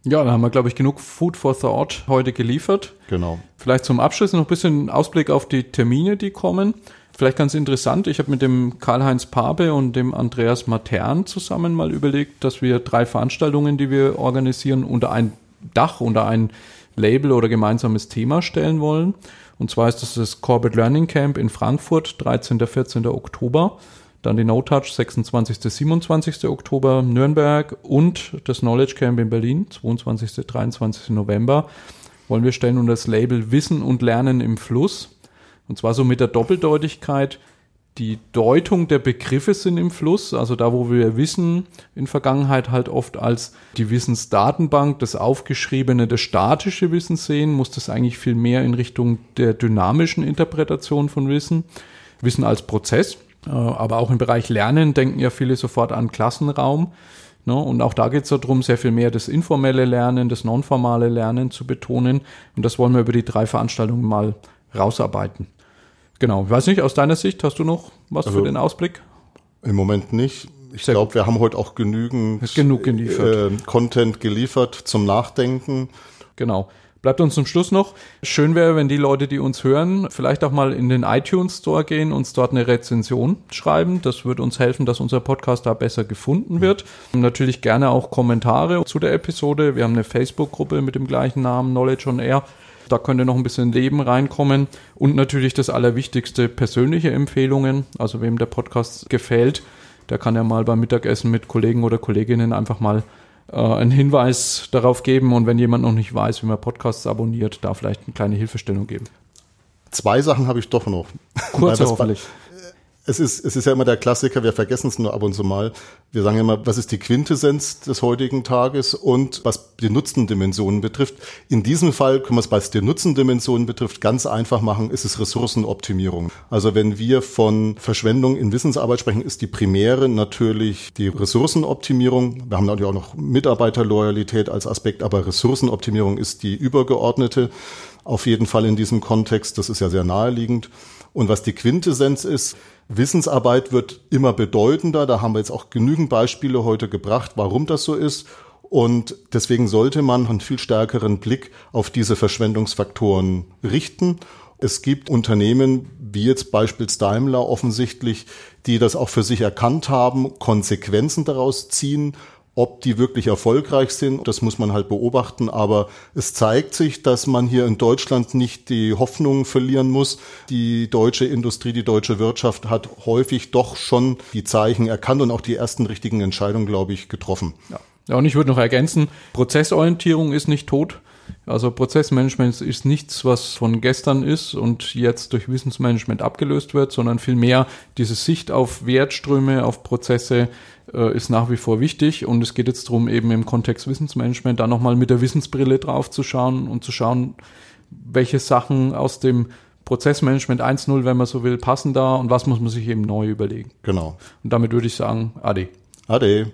B: Ja, da haben wir, glaube ich, genug Food for Thought heute geliefert.
A: Genau.
B: Vielleicht zum Abschluss noch ein bisschen Ausblick auf die Termine, die kommen. Vielleicht ganz interessant, ich habe mit dem Karl-Heinz Pape und dem Andreas Matern zusammen mal überlegt, dass wir drei Veranstaltungen, die wir organisieren, unter ein Dach, unter ein Label oder gemeinsames Thema stellen wollen. Und zwar ist das das Corporate Learning Camp in Frankfurt, 13. 14. Oktober. Dann die No Touch 26. 27. Oktober Nürnberg und das Knowledge Camp in Berlin 22. 23. November wollen wir stellen unter das Label Wissen und Lernen im Fluss. Und zwar so mit der Doppeldeutigkeit, die Deutung der Begriffe sind im Fluss, also da, wo wir Wissen in Vergangenheit halt oft als die Wissensdatenbank, das aufgeschriebene, das statische Wissen sehen, muss das eigentlich viel mehr in Richtung der dynamischen Interpretation von Wissen, Wissen als Prozess. Äh, aber auch im Bereich Lernen denken ja viele sofort an Klassenraum. Ne? Und auch da geht es darum, sehr viel mehr das informelle Lernen, das nonformale Lernen zu betonen. Und das wollen wir über die drei Veranstaltungen mal rausarbeiten. Genau. Ich weiß nicht, aus deiner Sicht hast du noch was also, für den Ausblick?
A: Im Moment nicht. Ich glaube, wir haben heute auch genügend
B: genug geliefert.
A: Äh, Content geliefert zum Nachdenken.
B: Genau. Bleibt uns zum Schluss noch. Schön wäre, wenn die Leute, die uns hören, vielleicht auch mal in den iTunes Store gehen, uns dort eine Rezension schreiben. Das wird uns helfen, dass unser Podcast da besser gefunden wird. Und natürlich gerne auch Kommentare zu der Episode. Wir haben eine Facebook-Gruppe mit dem gleichen Namen, Knowledge on Air. Da könnte noch ein bisschen Leben reinkommen. Und natürlich das Allerwichtigste, persönliche Empfehlungen. Also wem der Podcast gefällt, der kann ja mal beim Mittagessen mit Kollegen oder Kolleginnen einfach mal äh, einen Hinweis darauf geben. Und wenn jemand noch nicht weiß, wie man Podcasts abonniert, da vielleicht eine kleine Hilfestellung geben.
A: Zwei Sachen habe ich doch noch.
B: Kurz hoffentlich
A: es ist, es ist ja immer der Klassiker, wir vergessen es nur ab und zu mal. Wir sagen immer, was ist die Quintessenz des heutigen Tages und was die Nutzendimensionen betrifft. In diesem Fall können wir es, was die Nutzendimensionen betrifft, ganz einfach machen, ist es Ressourcenoptimierung. Also wenn wir von Verschwendung in Wissensarbeit sprechen, ist die primäre natürlich die Ressourcenoptimierung. Wir haben natürlich auch noch Mitarbeiterloyalität als Aspekt, aber Ressourcenoptimierung ist die übergeordnete. Auf jeden Fall in diesem Kontext, das ist ja sehr naheliegend. Und was die Quintessenz ist, Wissensarbeit wird immer bedeutender. Da haben wir jetzt auch genügend Beispiele heute gebracht, warum das so ist. Und deswegen sollte man einen viel stärkeren Blick auf diese Verschwendungsfaktoren richten. Es gibt Unternehmen, wie jetzt beispielsweise Daimler offensichtlich, die das auch für sich erkannt haben, Konsequenzen daraus ziehen ob die wirklich erfolgreich sind, das muss man halt beobachten. Aber es zeigt sich, dass man hier in Deutschland nicht die Hoffnung verlieren muss. Die deutsche Industrie, die deutsche Wirtschaft hat häufig doch schon die Zeichen erkannt und auch die ersten richtigen Entscheidungen, glaube ich, getroffen.
B: Ja. Ja, und ich würde noch ergänzen, Prozessorientierung ist nicht tot. Also Prozessmanagement ist nichts, was von gestern ist und jetzt durch Wissensmanagement abgelöst wird, sondern vielmehr diese Sicht auf Wertströme, auf Prozesse, äh, ist nach wie vor wichtig und es geht jetzt darum, eben im Kontext Wissensmanagement da nochmal mit der Wissensbrille drauf zu schauen und zu schauen, welche Sachen aus dem Prozessmanagement 1.0, wenn man so will, passen da und was muss man sich eben neu überlegen.
A: Genau.
B: Und damit würde ich sagen, Ade.
A: Ade.